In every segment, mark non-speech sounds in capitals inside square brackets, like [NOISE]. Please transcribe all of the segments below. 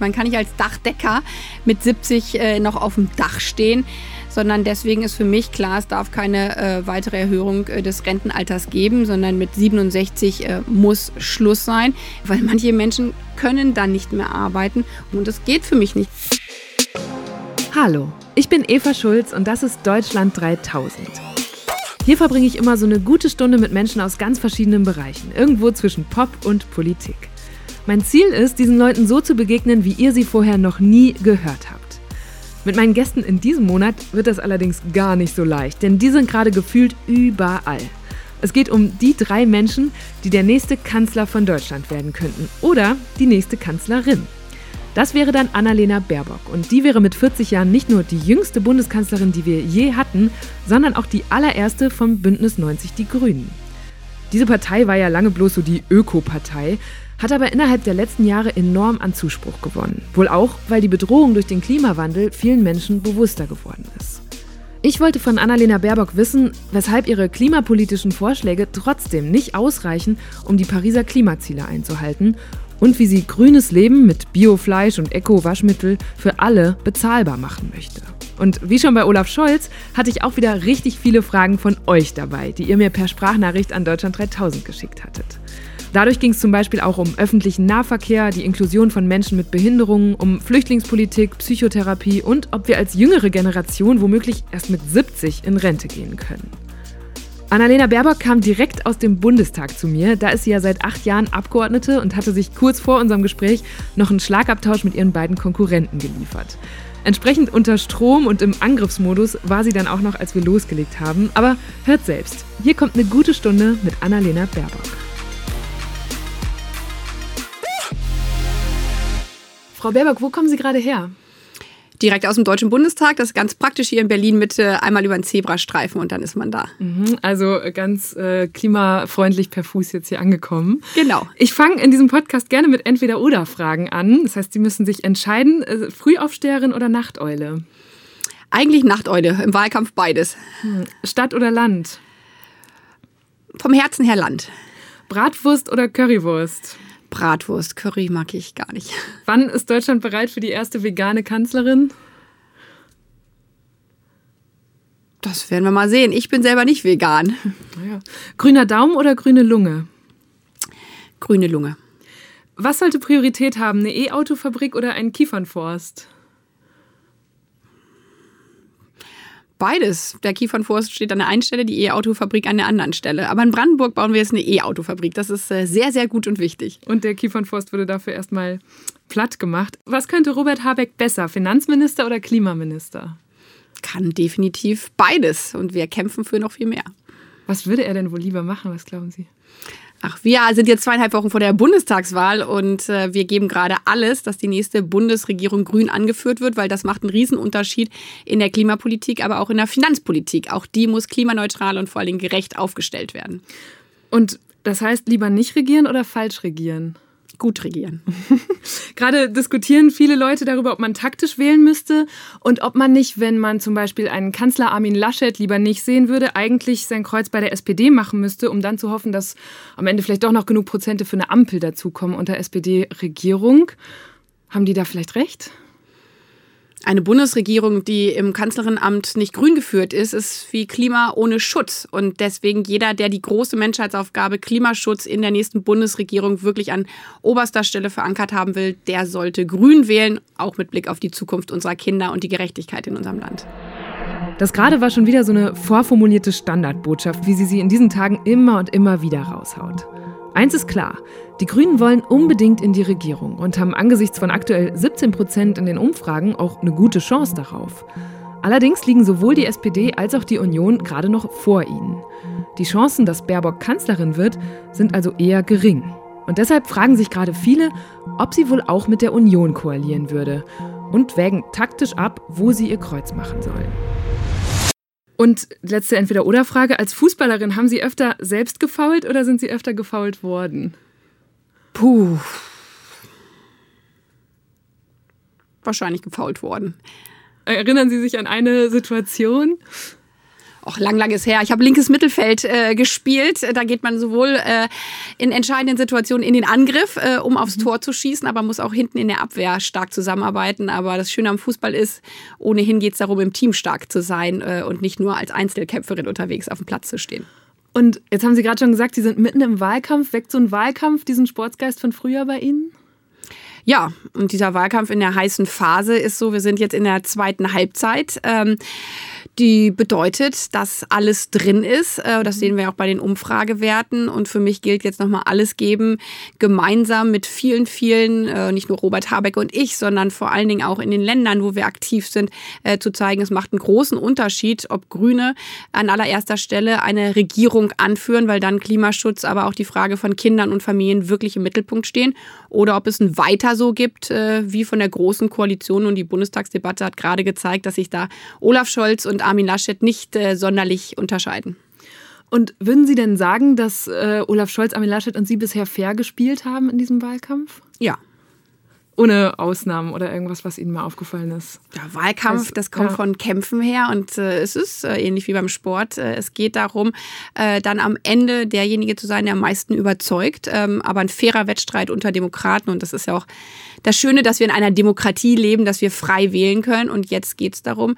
Man kann nicht als Dachdecker mit 70 äh, noch auf dem Dach stehen, sondern deswegen ist für mich klar, es darf keine äh, weitere Erhöhung äh, des Rentenalters geben, sondern mit 67 äh, muss Schluss sein, weil manche Menschen können dann nicht mehr arbeiten und das geht für mich nicht. Hallo, ich bin Eva Schulz und das ist Deutschland 3000. Hier verbringe ich immer so eine gute Stunde mit Menschen aus ganz verschiedenen Bereichen, irgendwo zwischen Pop und Politik. Mein Ziel ist, diesen Leuten so zu begegnen, wie ihr sie vorher noch nie gehört habt. Mit meinen Gästen in diesem Monat wird das allerdings gar nicht so leicht, denn die sind gerade gefühlt überall. Es geht um die drei Menschen, die der nächste Kanzler von Deutschland werden könnten oder die nächste Kanzlerin. Das wäre dann Annalena Baerbock und die wäre mit 40 Jahren nicht nur die jüngste Bundeskanzlerin, die wir je hatten, sondern auch die allererste vom Bündnis 90 Die Grünen. Diese Partei war ja lange bloß so die Öko-Partei, hat aber innerhalb der letzten Jahre enorm an Zuspruch gewonnen. Wohl auch, weil die Bedrohung durch den Klimawandel vielen Menschen bewusster geworden ist. Ich wollte von Annalena Baerbock wissen, weshalb ihre klimapolitischen Vorschläge trotzdem nicht ausreichen, um die Pariser Klimaziele einzuhalten und wie sie grünes Leben mit Biofleisch und Eco-Waschmittel für alle bezahlbar machen möchte. Und wie schon bei Olaf Scholz hatte ich auch wieder richtig viele Fragen von euch dabei, die ihr mir per Sprachnachricht an Deutschland 3000 geschickt hattet. Dadurch ging es zum Beispiel auch um öffentlichen Nahverkehr, die Inklusion von Menschen mit Behinderungen, um Flüchtlingspolitik, Psychotherapie und ob wir als jüngere Generation womöglich erst mit 70 in Rente gehen können. Annalena Baerbock kam direkt aus dem Bundestag zu mir. Da ist sie ja seit acht Jahren Abgeordnete und hatte sich kurz vor unserem Gespräch noch einen Schlagabtausch mit ihren beiden Konkurrenten geliefert. Entsprechend unter Strom und im Angriffsmodus war sie dann auch noch, als wir losgelegt haben. Aber hört selbst, hier kommt eine gute Stunde mit Annalena Baerbock. Frau Baerbock, wo kommen Sie gerade her? Direkt aus dem Deutschen Bundestag, das ist ganz praktisch hier in Berlin Mitte, einmal über den Zebrastreifen und dann ist man da. Mhm, also ganz äh, klimafreundlich per Fuß jetzt hier angekommen. Genau. Ich fange in diesem Podcast gerne mit Entweder-Oder-Fragen an. Das heißt, Sie müssen sich entscheiden, äh, Frühaufsteherin oder Nachteule? Eigentlich Nachteule, im Wahlkampf beides. Hm. Stadt oder Land? Vom Herzen her Land. Bratwurst oder Currywurst? Bratwurst, Curry mag ich gar nicht. [LAUGHS] Wann ist Deutschland bereit für die erste vegane Kanzlerin? Das werden wir mal sehen. Ich bin selber nicht vegan. Naja. Grüner Daumen oder grüne Lunge? Grüne Lunge. Was sollte Priorität haben, eine E-Auto-Fabrik oder ein Kiefernforst? Beides. Der Kiefernforst steht an der einen Stelle, die E-Auto-Fabrik an der anderen Stelle. Aber in Brandenburg bauen wir jetzt eine E-Auto-Fabrik. Das ist äh, sehr, sehr gut und wichtig. Und der Kiefernforst wurde dafür erstmal platt gemacht. Was könnte Robert Habeck besser, Finanzminister oder Klimaminister? Kann definitiv beides. Und wir kämpfen für noch viel mehr. Was würde er denn wohl lieber machen? Was glauben Sie? Ach, wir sind jetzt zweieinhalb Wochen vor der Bundestagswahl und äh, wir geben gerade alles, dass die nächste Bundesregierung grün angeführt wird, weil das macht einen Riesenunterschied in der Klimapolitik, aber auch in der Finanzpolitik. Auch die muss klimaneutral und vor allem gerecht aufgestellt werden. Und das heißt, lieber nicht regieren oder falsch regieren? Gut regieren. [LAUGHS] Gerade diskutieren viele Leute darüber, ob man taktisch wählen müsste und ob man nicht, wenn man zum Beispiel einen Kanzler Armin Laschet lieber nicht sehen würde, eigentlich sein Kreuz bei der SPD machen müsste, um dann zu hoffen, dass am Ende vielleicht doch noch genug Prozente für eine Ampel dazukommen unter SPD-Regierung. Haben die da vielleicht recht? Eine Bundesregierung, die im Kanzlerinnenamt nicht grün geführt ist, ist wie Klima ohne Schutz. Und deswegen jeder, der die große Menschheitsaufgabe Klimaschutz in der nächsten Bundesregierung wirklich an oberster Stelle verankert haben will, der sollte grün wählen, auch mit Blick auf die Zukunft unserer Kinder und die Gerechtigkeit in unserem Land. Das gerade war schon wieder so eine vorformulierte Standardbotschaft, wie sie sie in diesen Tagen immer und immer wieder raushaut. Eins ist klar, die Grünen wollen unbedingt in die Regierung und haben angesichts von aktuell 17 Prozent in den Umfragen auch eine gute Chance darauf. Allerdings liegen sowohl die SPD als auch die Union gerade noch vor ihnen. Die Chancen, dass Baerbock Kanzlerin wird, sind also eher gering. Und deshalb fragen sich gerade viele, ob sie wohl auch mit der Union koalieren würde und wägen taktisch ab, wo sie ihr Kreuz machen soll. Und letzte Entweder-Oder-Frage: Als Fußballerin haben Sie öfter selbst gefault oder sind Sie öfter gefault worden? Puh. Wahrscheinlich gefault worden. Erinnern Sie sich an eine Situation? Auch lang, lang ist her. Ich habe linkes Mittelfeld äh, gespielt. Da geht man sowohl äh, in entscheidenden Situationen in den Angriff, äh, um aufs mhm. Tor zu schießen, aber muss auch hinten in der Abwehr stark zusammenarbeiten. Aber das Schöne am Fußball ist, ohnehin geht es darum, im Team stark zu sein äh, und nicht nur als Einzelkämpferin unterwegs auf dem Platz zu stehen. Und jetzt haben Sie gerade schon gesagt, Sie sind mitten im Wahlkampf. Weckt so ein Wahlkampf diesen Sportsgeist von früher bei Ihnen? Ja, und dieser Wahlkampf in der heißen Phase ist so, wir sind jetzt in der zweiten Halbzeit. Ähm, die bedeutet, dass alles drin ist. Äh, das sehen wir auch bei den Umfragewerten. Und für mich gilt jetzt nochmal alles geben, gemeinsam mit vielen, vielen, äh, nicht nur Robert Habeck und ich, sondern vor allen Dingen auch in den Ländern, wo wir aktiv sind, äh, zu zeigen, es macht einen großen Unterschied, ob Grüne an allererster Stelle eine Regierung anführen, weil dann Klimaschutz, aber auch die Frage von Kindern und Familien wirklich im Mittelpunkt stehen, oder ob es ein Weiter so gibt, wie von der Großen Koalition. Und die Bundestagsdebatte hat gerade gezeigt, dass sich da Olaf Scholz und Armin Laschet nicht äh, sonderlich unterscheiden. Und würden Sie denn sagen, dass äh, Olaf Scholz, Armin Laschet und Sie bisher fair gespielt haben in diesem Wahlkampf? Ja, ohne Ausnahmen oder irgendwas, was Ihnen mal aufgefallen ist? Ja, Wahlkampf, das kommt ja. von Kämpfen her und äh, es ist äh, ähnlich wie beim Sport. Äh, es geht darum, äh, dann am Ende derjenige zu sein, der am meisten überzeugt. Ähm, aber ein fairer Wettstreit unter Demokraten und das ist ja auch das Schöne, dass wir in einer Demokratie leben, dass wir frei wählen können. Und jetzt geht es darum,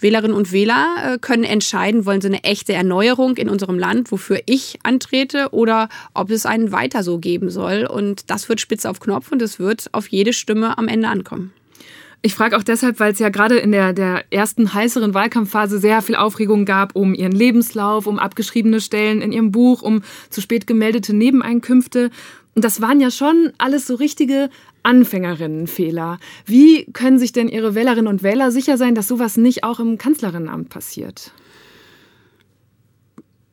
Wählerinnen und Wähler äh, können entscheiden, wollen sie eine echte Erneuerung in unserem Land, wofür ich antrete, oder ob es einen weiter so geben soll. Und das wird spitz auf Knopf und es wird auf jede Stimme am Ende ankommen. Ich frage auch deshalb, weil es ja gerade in der, der ersten heißeren Wahlkampfphase sehr viel Aufregung gab um ihren Lebenslauf, um abgeschriebene Stellen in ihrem Buch, um zu spät gemeldete Nebeneinkünfte. Und das waren ja schon alles so richtige Anfängerinnenfehler. Wie können sich denn Ihre Wählerinnen und Wähler sicher sein, dass sowas nicht auch im Kanzlerinnenamt passiert?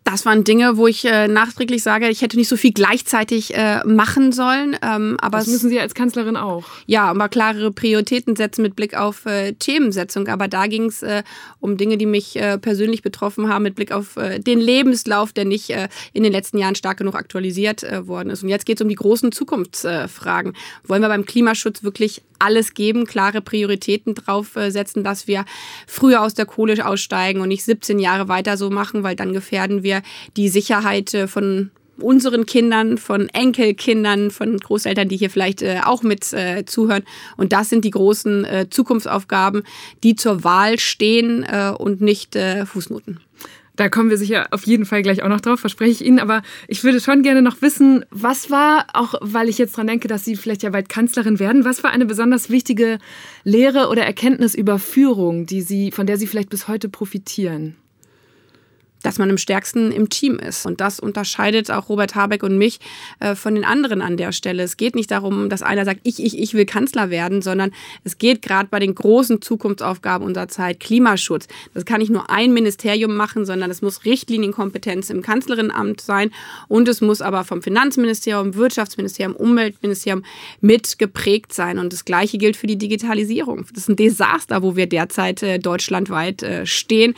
Das waren Dinge, wo ich äh, nachträglich sage, ich hätte nicht so viel gleichzeitig äh, machen sollen. Ähm, aber das müssen Sie als Kanzlerin auch. Ja, aber klarere Prioritäten setzen mit Blick auf äh, Themensetzung. Aber da ging es äh, um Dinge, die mich äh, persönlich betroffen haben, mit Blick auf äh, den Lebenslauf, der nicht in den letzten Jahren stark genug aktualisiert worden ist. Und jetzt geht es um die großen Zukunftsfragen. Wollen wir beim Klimaschutz wirklich alles geben, klare Prioritäten drauf äh, setzen, dass wir früher aus der Kohle aussteigen und nicht 17 Jahre weiter so machen, weil dann gefährden wir die Sicherheit äh, von unseren Kindern, von Enkelkindern, von Großeltern, die hier vielleicht äh, auch mit äh, zuhören. Und das sind die großen äh, Zukunftsaufgaben, die zur Wahl stehen äh, und nicht äh, Fußnoten. Da kommen wir sicher auf jeden Fall gleich auch noch drauf, verspreche ich Ihnen. Aber ich würde schon gerne noch wissen, was war, auch weil ich jetzt dran denke, dass Sie vielleicht ja bald Kanzlerin werden, was war eine besonders wichtige Lehre oder Erkenntnis über Führung, die Sie, von der Sie vielleicht bis heute profitieren? Dass man im stärksten im Team ist. Und das unterscheidet auch Robert Habeck und mich äh, von den anderen an der Stelle. Es geht nicht darum, dass einer sagt, ich, ich, ich will Kanzler werden, sondern es geht gerade bei den großen Zukunftsaufgaben unserer Zeit, Klimaschutz. Das kann nicht nur ein Ministerium machen, sondern es muss Richtlinienkompetenz im Kanzlerinnenamt sein und es muss aber vom Finanzministerium, Wirtschaftsministerium, Umweltministerium mit geprägt sein. Und das Gleiche gilt für die Digitalisierung. Das ist ein Desaster, wo wir derzeit äh, deutschlandweit äh, stehen.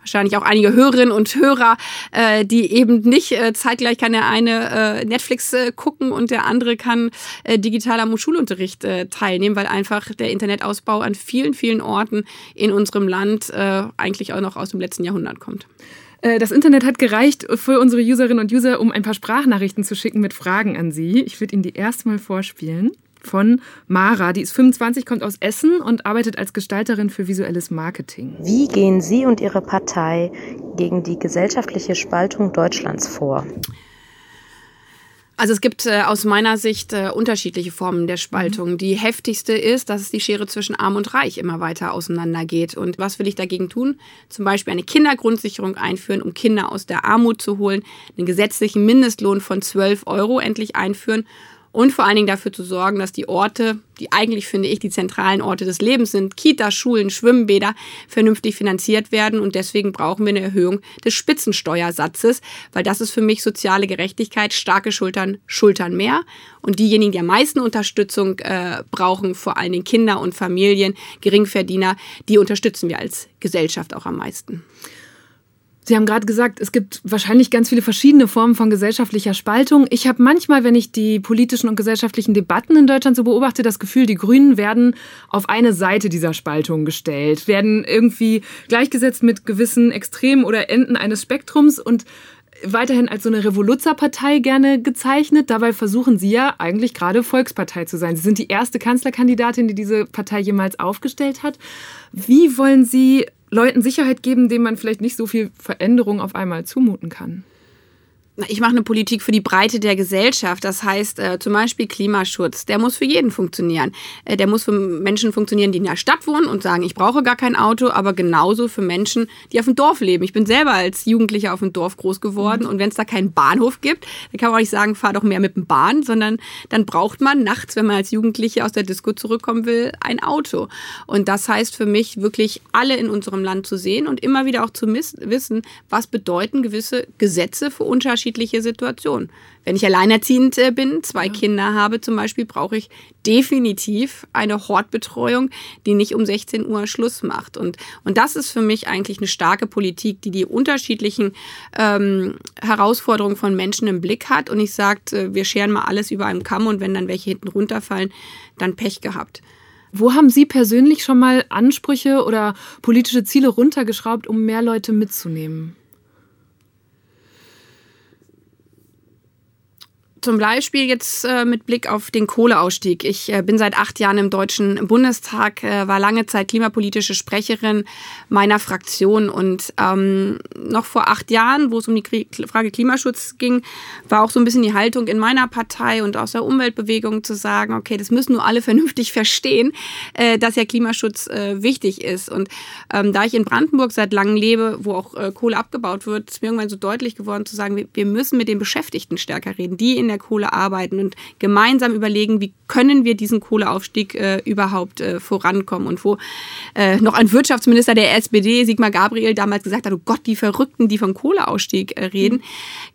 Wahrscheinlich auch einige Hörerinnen und Hörer, äh, die eben nicht äh, zeitgleich kann der eine äh, Netflix äh, gucken und der andere kann äh, digital am Schulunterricht äh, teilnehmen, weil einfach der Internetausbau an vielen, vielen Orten in unserem Land äh, eigentlich auch noch aus dem letzten Jahrhundert kommt. Äh, das Internet hat gereicht für unsere Userinnen und User, um ein paar Sprachnachrichten zu schicken mit Fragen an Sie. Ich würde Ihnen die erstmal vorspielen von Mara. Die ist 25, kommt aus Essen und arbeitet als Gestalterin für visuelles Marketing. Wie gehen Sie und Ihre Partei gegen die gesellschaftliche Spaltung Deutschlands vor? Also es gibt äh, aus meiner Sicht äh, unterschiedliche Formen der Spaltung. Mhm. Die heftigste ist, dass es die Schere zwischen Arm und Reich immer weiter auseinandergeht. Und was will ich dagegen tun? Zum Beispiel eine Kindergrundsicherung einführen, um Kinder aus der Armut zu holen, einen gesetzlichen Mindestlohn von 12 Euro endlich einführen und vor allen Dingen dafür zu sorgen, dass die Orte, die eigentlich, finde ich, die zentralen Orte des Lebens sind, Kitas, Schulen, Schwimmbäder, vernünftig finanziert werden. Und deswegen brauchen wir eine Erhöhung des Spitzensteuersatzes, weil das ist für mich soziale Gerechtigkeit. Starke Schultern schultern mehr. Und diejenigen, die am meisten Unterstützung äh, brauchen, vor allen Dingen Kinder und Familien, Geringverdiener, die unterstützen wir als Gesellschaft auch am meisten. Sie haben gerade gesagt, es gibt wahrscheinlich ganz viele verschiedene Formen von gesellschaftlicher Spaltung. Ich habe manchmal, wenn ich die politischen und gesellschaftlichen Debatten in Deutschland so beobachte, das Gefühl, die Grünen werden auf eine Seite dieser Spaltung gestellt, werden irgendwie gleichgesetzt mit gewissen Extremen oder Enden eines Spektrums und weiterhin als so eine Revoluzerpartei gerne gezeichnet. Dabei versuchen Sie ja eigentlich gerade Volkspartei zu sein. Sie sind die erste Kanzlerkandidatin, die diese Partei jemals aufgestellt hat. Wie wollen Sie Leuten Sicherheit geben, denen man vielleicht nicht so viel Veränderung auf einmal zumuten kann ich mache eine Politik für die Breite der Gesellschaft. Das heißt äh, zum Beispiel Klimaschutz. Der muss für jeden funktionieren. Äh, der muss für Menschen funktionieren, die in der Stadt wohnen und sagen, ich brauche gar kein Auto, aber genauso für Menschen, die auf dem Dorf leben. Ich bin selber als Jugendlicher auf dem Dorf groß geworden mhm. und wenn es da keinen Bahnhof gibt, dann kann man auch nicht sagen, fahr doch mehr mit dem Bahn, sondern dann braucht man nachts, wenn man als Jugendliche aus der Disco zurückkommen will, ein Auto. Und das heißt für mich wirklich alle in unserem Land zu sehen und immer wieder auch zu wissen, was bedeuten gewisse Gesetze für unterschiedliche unterschiedliche Situationen. Wenn ich alleinerziehend äh, bin, zwei ja. Kinder habe zum Beispiel, brauche ich definitiv eine Hortbetreuung, die nicht um 16 Uhr Schluss macht. Und, und das ist für mich eigentlich eine starke Politik, die die unterschiedlichen ähm, Herausforderungen von Menschen im Blick hat und nicht sagt, äh, wir scheren mal alles über einen Kamm und wenn dann welche hinten runterfallen, dann Pech gehabt. Wo haben Sie persönlich schon mal Ansprüche oder politische Ziele runtergeschraubt, um mehr Leute mitzunehmen? Zum Beispiel jetzt äh, mit Blick auf den Kohleausstieg. Ich äh, bin seit acht Jahren im Deutschen Bundestag, äh, war lange Zeit klimapolitische Sprecherin meiner Fraktion und ähm, noch vor acht Jahren, wo es um die Kri Frage Klimaschutz ging, war auch so ein bisschen die Haltung in meiner Partei und aus der Umweltbewegung zu sagen, okay, das müssen nur alle [LAUGHS] vernünftig verstehen, äh, dass ja Klimaschutz äh, wichtig ist. Und ähm, da ich in Brandenburg seit langem lebe, wo auch äh, Kohle abgebaut wird, ist mir irgendwann so deutlich geworden zu sagen, wir, wir müssen mit den Beschäftigten stärker reden, die in der Kohle arbeiten und gemeinsam überlegen, wie können wir diesen Kohleaufstieg äh, überhaupt äh, vorankommen. Und wo äh, noch ein Wirtschaftsminister der SPD, Sigmar Gabriel, damals gesagt hat, oh Gott, die Verrückten, die vom Kohleausstieg äh, reden,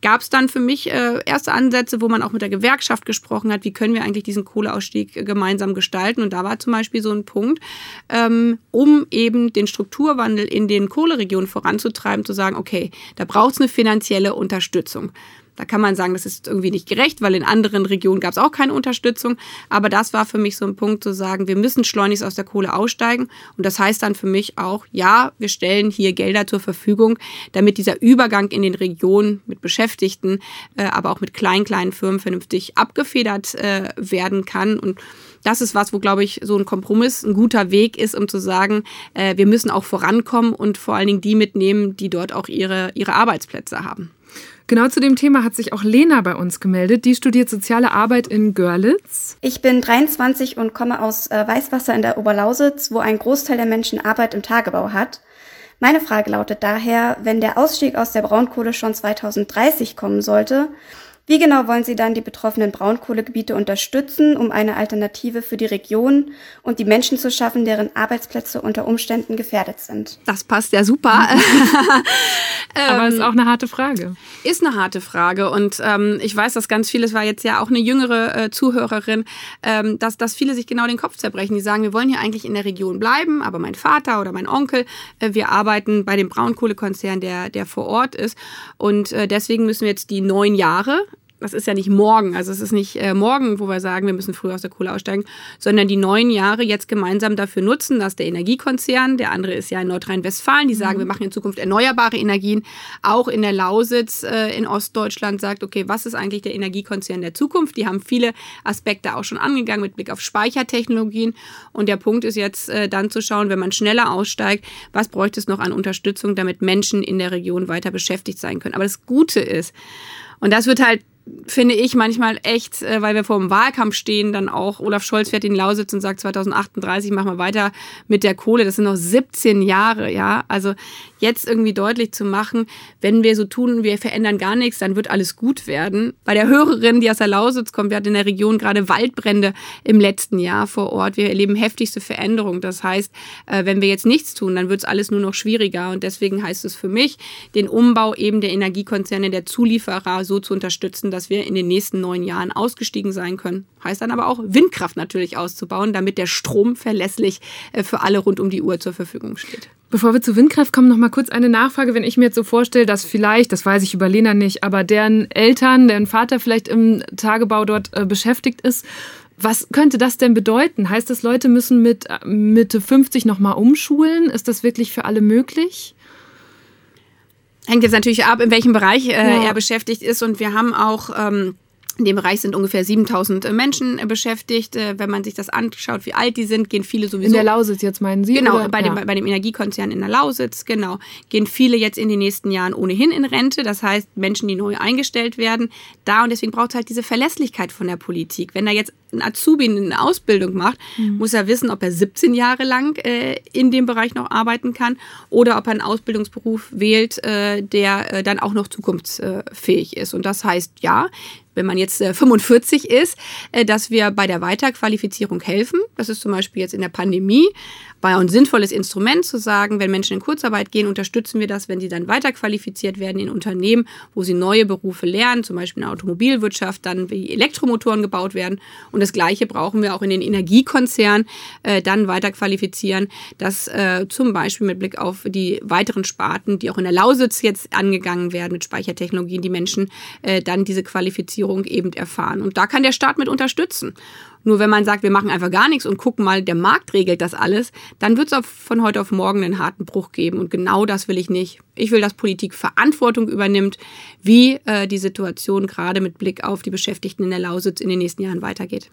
gab es dann für mich äh, erste Ansätze, wo man auch mit der Gewerkschaft gesprochen hat, wie können wir eigentlich diesen Kohleausstieg äh, gemeinsam gestalten. Und da war zum Beispiel so ein Punkt, ähm, um eben den Strukturwandel in den Kohleregionen voranzutreiben, zu sagen, okay, da braucht es eine finanzielle Unterstützung. Da kann man sagen, das ist irgendwie nicht gerecht, weil in anderen Regionen gab es auch keine Unterstützung. Aber das war für mich so ein Punkt zu sagen, wir müssen schleunigst aus der Kohle aussteigen. Und das heißt dann für mich auch, ja, wir stellen hier Gelder zur Verfügung, damit dieser Übergang in den Regionen mit Beschäftigten, äh, aber auch mit kleinen, kleinen Firmen vernünftig abgefedert äh, werden kann. Und das ist was, wo, glaube ich, so ein Kompromiss ein guter Weg ist, um zu sagen, äh, wir müssen auch vorankommen und vor allen Dingen die mitnehmen, die dort auch ihre, ihre Arbeitsplätze haben. Genau zu dem Thema hat sich auch Lena bei uns gemeldet. Die studiert soziale Arbeit in Görlitz. Ich bin 23 und komme aus äh, Weißwasser in der Oberlausitz, wo ein Großteil der Menschen Arbeit im Tagebau hat. Meine Frage lautet daher, wenn der Ausstieg aus der Braunkohle schon 2030 kommen sollte, wie genau wollen Sie dann die betroffenen Braunkohlegebiete unterstützen, um eine Alternative für die Region und die Menschen zu schaffen, deren Arbeitsplätze unter Umständen gefährdet sind? Das passt ja super. [LAUGHS] Aber ist ähm, auch eine harte Frage. Ist eine harte Frage. Und ähm, ich weiß, dass ganz viele, es war jetzt ja auch eine jüngere äh, Zuhörerin, ähm, dass, dass viele sich genau den Kopf zerbrechen. Die sagen, wir wollen hier eigentlich in der Region bleiben, aber mein Vater oder mein Onkel, äh, wir arbeiten bei dem Braunkohlekonzern, der, der vor Ort ist. Und äh, deswegen müssen wir jetzt die neun Jahre das ist ja nicht morgen, also es ist nicht äh, morgen, wo wir sagen, wir müssen früh aus der Kohle aussteigen, sondern die neun Jahre jetzt gemeinsam dafür nutzen, dass der Energiekonzern, der andere ist ja in Nordrhein-Westfalen, die sagen, mhm. wir machen in Zukunft erneuerbare Energien, auch in der Lausitz äh, in Ostdeutschland sagt, okay, was ist eigentlich der Energiekonzern der Zukunft? Die haben viele Aspekte auch schon angegangen mit Blick auf Speichertechnologien und der Punkt ist jetzt äh, dann zu schauen, wenn man schneller aussteigt, was bräuchte es noch an Unterstützung, damit Menschen in der Region weiter beschäftigt sein können. Aber das Gute ist, und das wird halt finde ich manchmal echt, äh, weil wir vor dem Wahlkampf stehen, dann auch Olaf Scholz fährt in Lausitz und sagt 2038 machen wir weiter mit der Kohle. Das sind noch 17 Jahre, ja. Also jetzt irgendwie deutlich zu machen, wenn wir so tun, wir verändern gar nichts, dann wird alles gut werden. Bei der Hörerin, die aus der Lausitz kommt, wir hatten in der Region gerade Waldbrände im letzten Jahr vor Ort. Wir erleben heftigste Veränderungen. Das heißt, äh, wenn wir jetzt nichts tun, dann wird es alles nur noch schwieriger. Und deswegen heißt es für mich, den Umbau eben der Energiekonzerne, der Zulieferer so zu unterstützen, dass wir in den nächsten neun Jahren ausgestiegen sein können. Heißt dann aber auch, Windkraft natürlich auszubauen, damit der Strom verlässlich äh, für alle rund um die Uhr zur Verfügung steht. Bevor wir zu Windkraft kommen, noch mal kurz eine Nachfrage. Wenn ich mir jetzt so vorstelle, dass vielleicht, das weiß ich über Lena nicht, aber deren Eltern, deren Vater vielleicht im Tagebau dort äh, beschäftigt ist, was könnte das denn bedeuten? Heißt das, Leute müssen mit äh, Mitte 50 noch mal umschulen? Ist das wirklich für alle möglich? Hängt jetzt natürlich ab, in welchem Bereich äh, ja. er beschäftigt ist. Und wir haben auch ähm, in dem Bereich sind ungefähr 7000 äh, Menschen äh, beschäftigt. Äh, wenn man sich das anschaut, wie alt die sind, gehen viele sowieso. In der Lausitz jetzt meinen Sie? Genau, oder? Bei, ja. dem, bei dem Energiekonzern in der Lausitz, genau. Gehen viele jetzt in den nächsten Jahren ohnehin in Rente. Das heißt, Menschen, die neu eingestellt werden, da und deswegen braucht es halt diese Verlässlichkeit von der Politik. Wenn da jetzt ein Azubi eine Ausbildung macht, mhm. muss er wissen, ob er 17 Jahre lang äh, in dem Bereich noch arbeiten kann oder ob er einen Ausbildungsberuf wählt, äh, der äh, dann auch noch zukunftsfähig ist. Und das heißt, ja, wenn man jetzt 45 äh, ist, äh, dass wir bei der Weiterqualifizierung helfen. Das ist zum Beispiel jetzt in der Pandemie war ein sinnvolles Instrument zu sagen, wenn Menschen in Kurzarbeit gehen, unterstützen wir das, wenn sie dann weiterqualifiziert werden in Unternehmen, wo sie neue Berufe lernen, zum Beispiel in der Automobilwirtschaft, dann wie Elektromotoren gebaut werden. Und das Gleiche brauchen wir auch in den Energiekonzernen, äh, dann weiterqualifizieren, dass äh, zum Beispiel mit Blick auf die weiteren Sparten, die auch in der Lausitz jetzt angegangen werden mit Speichertechnologien, die Menschen äh, dann diese Qualifizierung eben erfahren. Und da kann der Staat mit unterstützen. Nur wenn man sagt, wir machen einfach gar nichts und gucken mal, der Markt regelt das alles, dann wird es von heute auf morgen einen harten Bruch geben. Und genau das will ich nicht. Ich will, dass Politik Verantwortung übernimmt, wie äh, die Situation gerade mit Blick auf die Beschäftigten in der Lausitz in den nächsten Jahren weitergeht.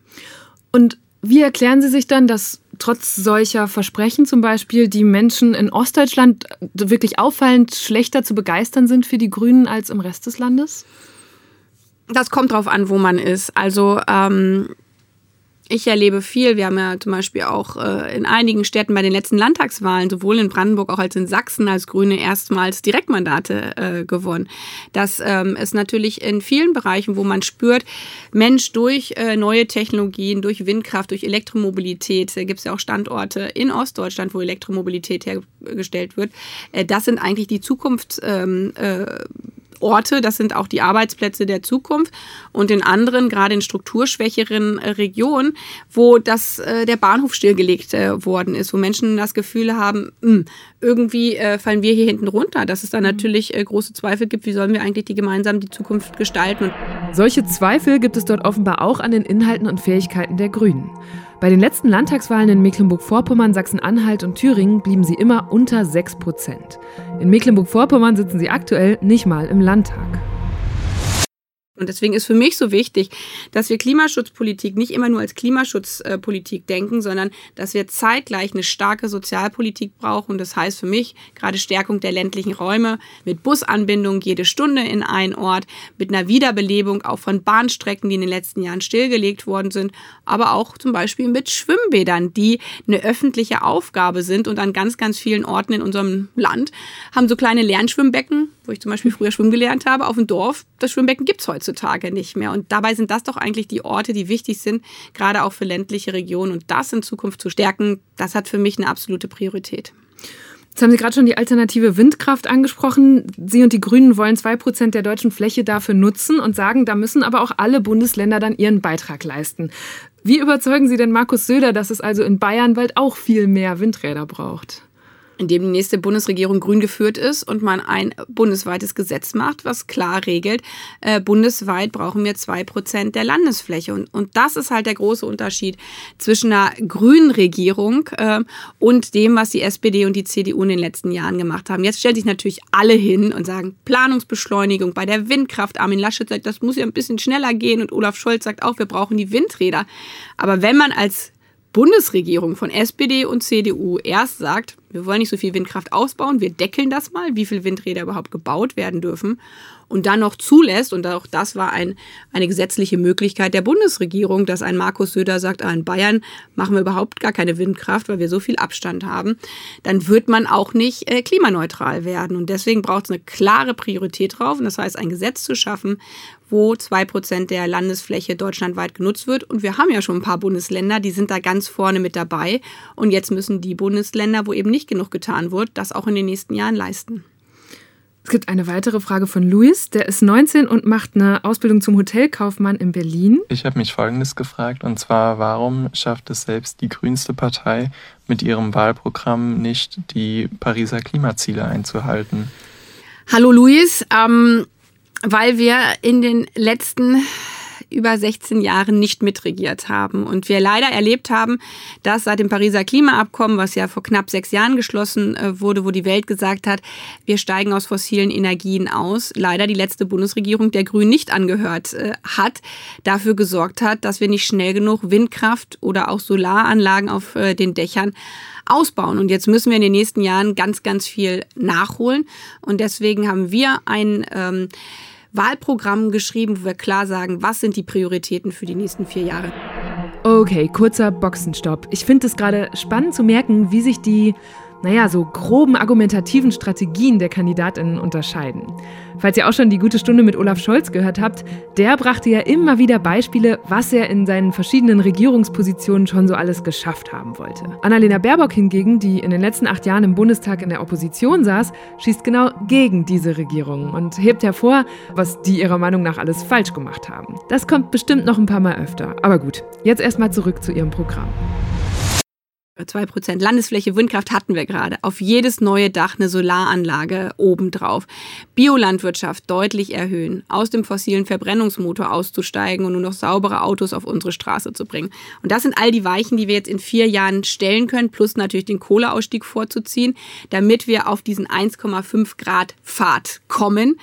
Und wie erklären Sie sich dann, dass trotz solcher Versprechen zum Beispiel die Menschen in Ostdeutschland wirklich auffallend schlechter zu begeistern sind für die Grünen als im Rest des Landes? Das kommt drauf an, wo man ist. Also ähm, ich erlebe viel. Wir haben ja zum Beispiel auch äh, in einigen Städten bei den letzten Landtagswahlen, sowohl in Brandenburg auch als in Sachsen, als Grüne erstmals Direktmandate äh, gewonnen. Das ähm, ist natürlich in vielen Bereichen, wo man spürt, Mensch, durch äh, neue Technologien, durch Windkraft, durch Elektromobilität, da gibt es ja auch Standorte in Ostdeutschland, wo Elektromobilität hergestellt wird. Äh, das sind eigentlich die Zukunfts. Ähm, äh, Orte, das sind auch die Arbeitsplätze der Zukunft. Und in anderen, gerade in strukturschwächeren äh, Regionen, wo das, äh, der Bahnhof stillgelegt äh, worden ist, wo Menschen das Gefühl haben, mh, hm, irgendwie äh, fallen wir hier hinten runter, dass es da mhm. natürlich äh, große Zweifel gibt, wie sollen wir eigentlich die gemeinsam die Zukunft gestalten. Solche Zweifel gibt es dort offenbar auch an den Inhalten und Fähigkeiten der Grünen. Bei den letzten Landtagswahlen in Mecklenburg-Vorpommern, Sachsen-Anhalt und Thüringen blieben sie immer unter 6 Prozent. In Mecklenburg-Vorpommern sitzen sie aktuell nicht mal im Landtag. Und deswegen ist für mich so wichtig, dass wir Klimaschutzpolitik nicht immer nur als Klimaschutzpolitik denken, sondern dass wir zeitgleich eine starke Sozialpolitik brauchen. Das heißt für mich gerade Stärkung der ländlichen Räume. Mit Busanbindung jede Stunde in einen Ort, mit einer Wiederbelebung auch von Bahnstrecken, die in den letzten Jahren stillgelegt worden sind, aber auch zum Beispiel mit Schwimmbädern, die eine öffentliche Aufgabe sind und an ganz, ganz vielen Orten in unserem Land haben so kleine Lernschwimmbecken, wo ich zum Beispiel früher schwimmen gelernt habe, auf dem Dorf. Das Schwimmbecken gibt es heutzutage nicht mehr. Und dabei sind das doch eigentlich die Orte, die wichtig sind, gerade auch für ländliche Regionen. Und das in Zukunft zu stärken, das hat für mich eine absolute Priorität. Jetzt haben Sie gerade schon die alternative Windkraft angesprochen. Sie und die Grünen wollen zwei Prozent der deutschen Fläche dafür nutzen und sagen, da müssen aber auch alle Bundesländer dann ihren Beitrag leisten. Wie überzeugen Sie denn Markus Söder, dass es also in Bayern bald auch viel mehr Windräder braucht? Indem die nächste Bundesregierung grün geführt ist und man ein bundesweites Gesetz macht, was klar regelt, äh, bundesweit brauchen wir zwei Prozent der Landesfläche. Und, und das ist halt der große Unterschied zwischen einer grünen Regierung äh, und dem, was die SPD und die CDU in den letzten Jahren gemacht haben. Jetzt stellen sich natürlich alle hin und sagen, Planungsbeschleunigung bei der Windkraft. Armin Laschet sagt, das muss ja ein bisschen schneller gehen und Olaf Scholz sagt auch, wir brauchen die Windräder. Aber wenn man als Bundesregierung von SPD und CDU erst sagt, wir wollen nicht so viel Windkraft ausbauen, wir deckeln das mal, wie viele Windräder überhaupt gebaut werden dürfen und dann noch zulässt, und auch das war ein, eine gesetzliche Möglichkeit der Bundesregierung, dass ein Markus Söder sagt, ah, in Bayern machen wir überhaupt gar keine Windkraft, weil wir so viel Abstand haben, dann wird man auch nicht äh, klimaneutral werden. Und deswegen braucht es eine klare Priorität drauf, und das heißt, ein Gesetz zu schaffen, wo zwei Prozent der Landesfläche deutschlandweit genutzt wird. Und wir haben ja schon ein paar Bundesländer, die sind da ganz vorne mit dabei. Und jetzt müssen die Bundesländer, wo eben nicht genug getan wird, das auch in den nächsten Jahren leisten. Es gibt eine weitere Frage von Luis. Der ist 19 und macht eine Ausbildung zum Hotelkaufmann in Berlin. Ich habe mich Folgendes gefragt, und zwar, warum schafft es selbst die grünste Partei mit ihrem Wahlprogramm nicht, die Pariser Klimaziele einzuhalten? Hallo Luis, ähm, weil wir in den letzten über 16 Jahren nicht mitregiert haben. Und wir leider erlebt haben, dass seit dem Pariser Klimaabkommen, was ja vor knapp sechs Jahren geschlossen äh, wurde, wo die Welt gesagt hat, wir steigen aus fossilen Energien aus, leider die letzte Bundesregierung der Grünen nicht angehört äh, hat, dafür gesorgt hat, dass wir nicht schnell genug Windkraft oder auch Solaranlagen auf äh, den Dächern ausbauen. Und jetzt müssen wir in den nächsten Jahren ganz, ganz viel nachholen. Und deswegen haben wir ein ähm, Wahlprogramm geschrieben, wo wir klar sagen, was sind die Prioritäten für die nächsten vier Jahre. Okay, kurzer Boxenstopp. Ich finde es gerade spannend zu merken, wie sich die naja, so groben argumentativen Strategien der Kandidatinnen unterscheiden. Falls ihr auch schon die gute Stunde mit Olaf Scholz gehört habt, der brachte ja immer wieder Beispiele, was er in seinen verschiedenen Regierungspositionen schon so alles geschafft haben wollte. Annalena Baerbock hingegen, die in den letzten acht Jahren im Bundestag in der Opposition saß, schießt genau gegen diese Regierung und hebt hervor, was die ihrer Meinung nach alles falsch gemacht haben. Das kommt bestimmt noch ein paar Mal öfter. Aber gut, jetzt erstmal zurück zu ihrem Programm. 2% Landesfläche Windkraft hatten wir gerade. Auf jedes neue Dach eine Solaranlage obendrauf. Biolandwirtschaft deutlich erhöhen. Aus dem fossilen Verbrennungsmotor auszusteigen und nur noch saubere Autos auf unsere Straße zu bringen. Und das sind all die Weichen, die wir jetzt in vier Jahren stellen können, plus natürlich den Kohleausstieg vorzuziehen, damit wir auf diesen 1,5 Grad Pfad kommen.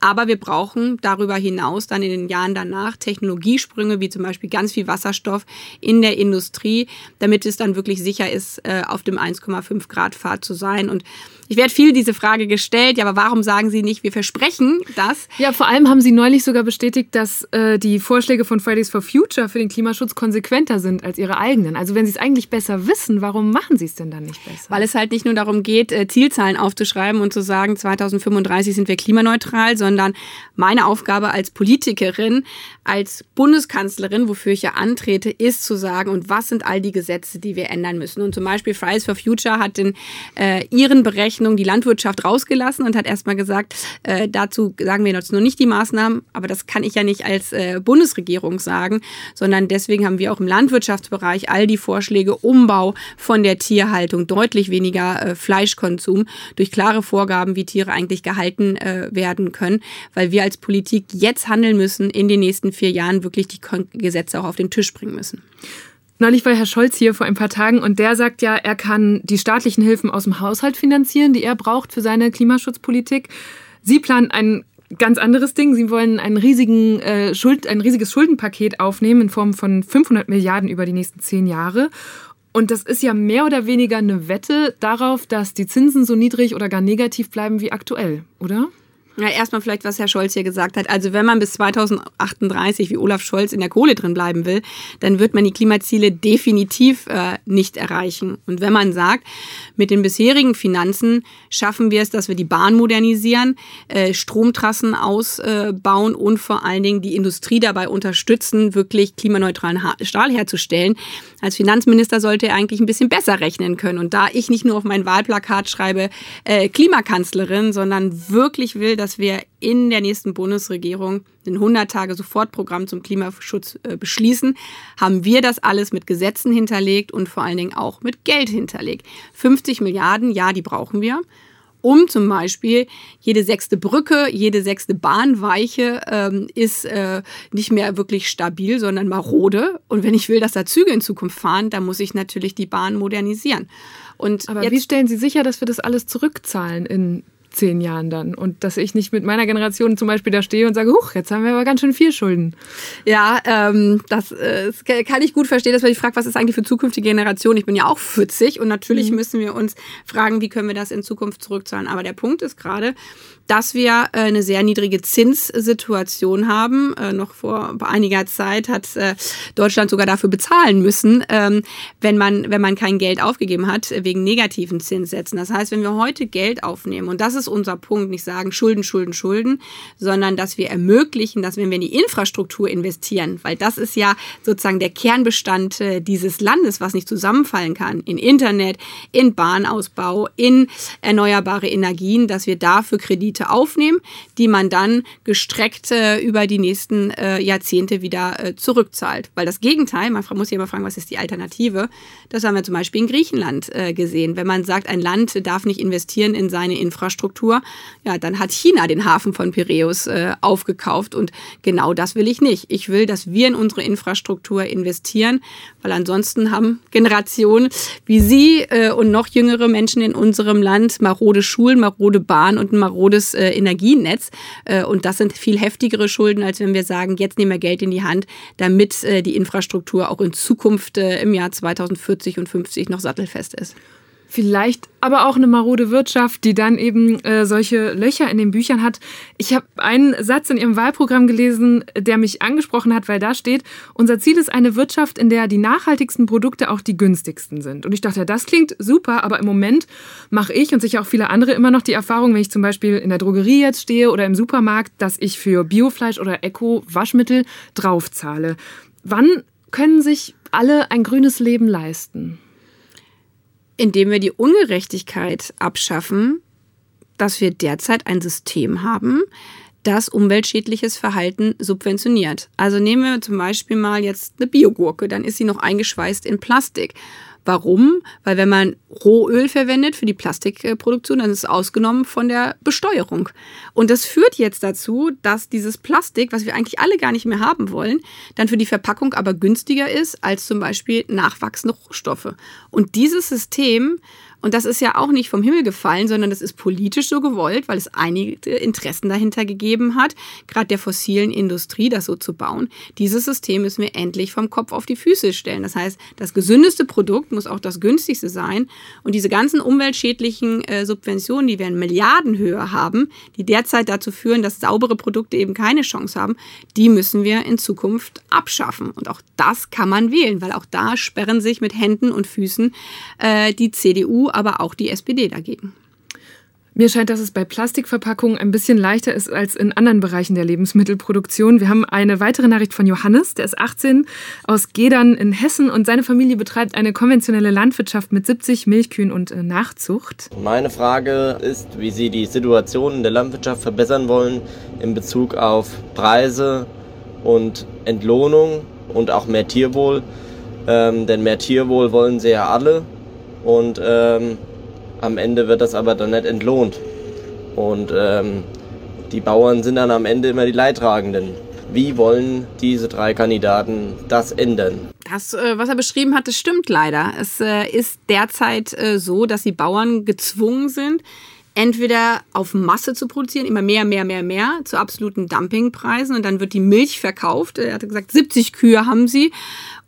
Aber wir brauchen darüber hinaus dann in den Jahren danach Technologiesprünge, wie zum Beispiel ganz viel Wasserstoff in der Industrie, damit es dann wirklich sicher ist, äh, auf dem 1,5 Grad Pfad zu sein. Und ich werde viel diese Frage gestellt, ja, aber warum sagen Sie nicht, wir versprechen das? Ja, vor allem haben Sie neulich sogar bestätigt, dass äh, die Vorschläge von Fridays for Future für den Klimaschutz konsequenter sind als Ihre eigenen. Also wenn Sie es eigentlich besser wissen, warum machen Sie es denn dann nicht besser? Weil es halt nicht nur darum geht, äh, Zielzahlen aufzuschreiben und zu sagen, 2035 sind wir klimaneutral, sondern meine Aufgabe als Politikerin, als Bundeskanzlerin, wofür ich ja antrete, ist zu sagen, und was sind all die Gesetze, die wir ändern müssen. Und zum Beispiel Fridays for Future hat in äh, ihren Berechnungen Rechnung die Landwirtschaft rausgelassen und hat erstmal gesagt, äh, dazu sagen wir jetzt noch nicht die Maßnahmen, aber das kann ich ja nicht als äh, Bundesregierung sagen, sondern deswegen haben wir auch im Landwirtschaftsbereich all die Vorschläge, Umbau von der Tierhaltung, deutlich weniger äh, Fleischkonsum durch klare Vorgaben, wie Tiere eigentlich gehalten äh, werden können, weil wir als Politik jetzt handeln müssen, in den nächsten vier Jahren wirklich die Gesetze auch auf den Tisch bringen müssen. Neulich war Herr Scholz hier vor ein paar Tagen und der sagt ja, er kann die staatlichen Hilfen aus dem Haushalt finanzieren, die er braucht für seine Klimaschutzpolitik. Sie planen ein ganz anderes Ding. Sie wollen einen riesigen, äh, Schuld, ein riesiges Schuldenpaket aufnehmen in Form von 500 Milliarden über die nächsten zehn Jahre. Und das ist ja mehr oder weniger eine Wette darauf, dass die Zinsen so niedrig oder gar negativ bleiben wie aktuell, oder? Ja, erstmal vielleicht, was Herr Scholz hier gesagt hat. Also wenn man bis 2038 wie Olaf Scholz in der Kohle drin bleiben will, dann wird man die Klimaziele definitiv äh, nicht erreichen. Und wenn man sagt, mit den bisherigen Finanzen schaffen wir es, dass wir die Bahn modernisieren, äh, Stromtrassen ausbauen äh, und vor allen Dingen die Industrie dabei unterstützen, wirklich klimaneutralen Stahl herzustellen. Als Finanzminister sollte er eigentlich ein bisschen besser rechnen können. Und da ich nicht nur auf mein Wahlplakat schreibe äh, Klimakanzlerin, sondern wirklich will, dass dass wir in der nächsten Bundesregierung ein 100-Tage-Sofortprogramm zum Klimaschutz äh, beschließen, haben wir das alles mit Gesetzen hinterlegt und vor allen Dingen auch mit Geld hinterlegt. 50 Milliarden, ja, die brauchen wir um zum Beispiel jede sechste Brücke, jede sechste Bahnweiche ähm, ist äh, nicht mehr wirklich stabil, sondern marode. Und wenn ich will, dass da Züge in Zukunft fahren, dann muss ich natürlich die Bahn modernisieren. Und Aber wie stellen Sie sicher, dass wir das alles zurückzahlen in zehn Jahren dann. Und dass ich nicht mit meiner Generation zum Beispiel da stehe und sage, huch, jetzt haben wir aber ganz schön viel Schulden. Ja, ähm, das, äh, kann ich gut verstehen, dass man sich fragt, was ist eigentlich für zukünftige Generationen? Ich bin ja auch 40 und natürlich mhm. müssen wir uns fragen, wie können wir das in Zukunft zurückzahlen. Aber der Punkt ist gerade, dass wir äh, eine sehr niedrige Zinssituation haben. Äh, noch vor einiger Zeit hat äh, Deutschland sogar dafür bezahlen müssen, ähm, wenn man wenn man kein Geld aufgegeben hat wegen negativen Zinssätzen. Das heißt, wenn wir heute Geld aufnehmen und das ist unser Punkt, nicht sagen Schulden, Schulden, Schulden, sondern dass wir ermöglichen, dass wenn wir in die Infrastruktur investieren, weil das ist ja sozusagen der Kernbestand dieses Landes, was nicht zusammenfallen kann, in Internet, in Bahnausbau, in erneuerbare Energien, dass wir dafür Kredite aufnehmen, die man dann gestreckt äh, über die nächsten äh, Jahrzehnte wieder äh, zurückzahlt. Weil das Gegenteil, man muss sich immer fragen, was ist die Alternative? Das haben wir zum Beispiel in Griechenland äh, gesehen. Wenn man sagt, ein Land darf nicht investieren in seine Infrastruktur, ja, dann hat China den Hafen von Piräus äh, aufgekauft und genau das will ich nicht. Ich will, dass wir in unsere Infrastruktur investieren, weil ansonsten haben Generationen wie Sie äh, und noch jüngere Menschen in unserem Land marode Schulen, marode Bahn und ein marodes äh, Energienetz. Äh, und das sind viel heftigere Schulden, als wenn wir sagen, jetzt nehmen wir Geld in die Hand, damit äh, die Infrastruktur auch in Zukunft äh, im Jahr 2040 und 50 noch sattelfest ist. Vielleicht aber auch eine marode Wirtschaft, die dann eben äh, solche Löcher in den Büchern hat. Ich habe einen Satz in Ihrem Wahlprogramm gelesen, der mich angesprochen hat, weil da steht, unser Ziel ist eine Wirtschaft, in der die nachhaltigsten Produkte auch die günstigsten sind. Und ich dachte, das klingt super, aber im Moment mache ich und sicher auch viele andere immer noch die Erfahrung, wenn ich zum Beispiel in der Drogerie jetzt stehe oder im Supermarkt, dass ich für Biofleisch oder Eco-Waschmittel draufzahle. Wann können sich alle ein grünes Leben leisten? Indem wir die Ungerechtigkeit abschaffen, dass wir derzeit ein System haben, das umweltschädliches Verhalten subventioniert. Also nehmen wir zum Beispiel mal jetzt eine Biogurke, dann ist sie noch eingeschweißt in Plastik. Warum? Weil wenn man Rohöl verwendet für die Plastikproduktion, dann ist es ausgenommen von der Besteuerung. Und das führt jetzt dazu, dass dieses Plastik, was wir eigentlich alle gar nicht mehr haben wollen, dann für die Verpackung aber günstiger ist als zum Beispiel nachwachsende Rohstoffe. Und dieses System und das ist ja auch nicht vom Himmel gefallen, sondern das ist politisch so gewollt, weil es einige Interessen dahinter gegeben hat, gerade der fossilen Industrie, das so zu bauen. Dieses System müssen wir endlich vom Kopf auf die Füße stellen. Das heißt, das gesündeste Produkt muss auch das günstigste sein. Und diese ganzen umweltschädlichen äh, Subventionen, die wir in Milliardenhöhe haben, die derzeit dazu führen, dass saubere Produkte eben keine Chance haben, die müssen wir in Zukunft abschaffen. Und auch das kann man wählen, weil auch da sperren sich mit Händen und Füßen äh, die CDU aber auch die SPD dagegen. Mir scheint, dass es bei Plastikverpackungen ein bisschen leichter ist als in anderen Bereichen der Lebensmittelproduktion. Wir haben eine weitere Nachricht von Johannes, der ist 18, aus Gedern in Hessen und seine Familie betreibt eine konventionelle Landwirtschaft mit 70 Milchkühen und äh, Nachzucht. Meine Frage ist, wie Sie die Situation in der Landwirtschaft verbessern wollen in Bezug auf Preise und Entlohnung und auch mehr Tierwohl. Ähm, denn mehr Tierwohl wollen sie ja alle und ähm, am Ende wird das aber dann nicht entlohnt. Und ähm, die Bauern sind dann am Ende immer die Leidtragenden. Wie wollen diese drei Kandidaten das ändern? Das, äh, was er beschrieben hat, das stimmt leider. Es äh, ist derzeit äh, so, dass die Bauern gezwungen sind, entweder auf Masse zu produzieren, immer mehr, mehr, mehr, mehr, zu absoluten Dumpingpreisen und dann wird die Milch verkauft. Er hat gesagt, 70 Kühe haben sie,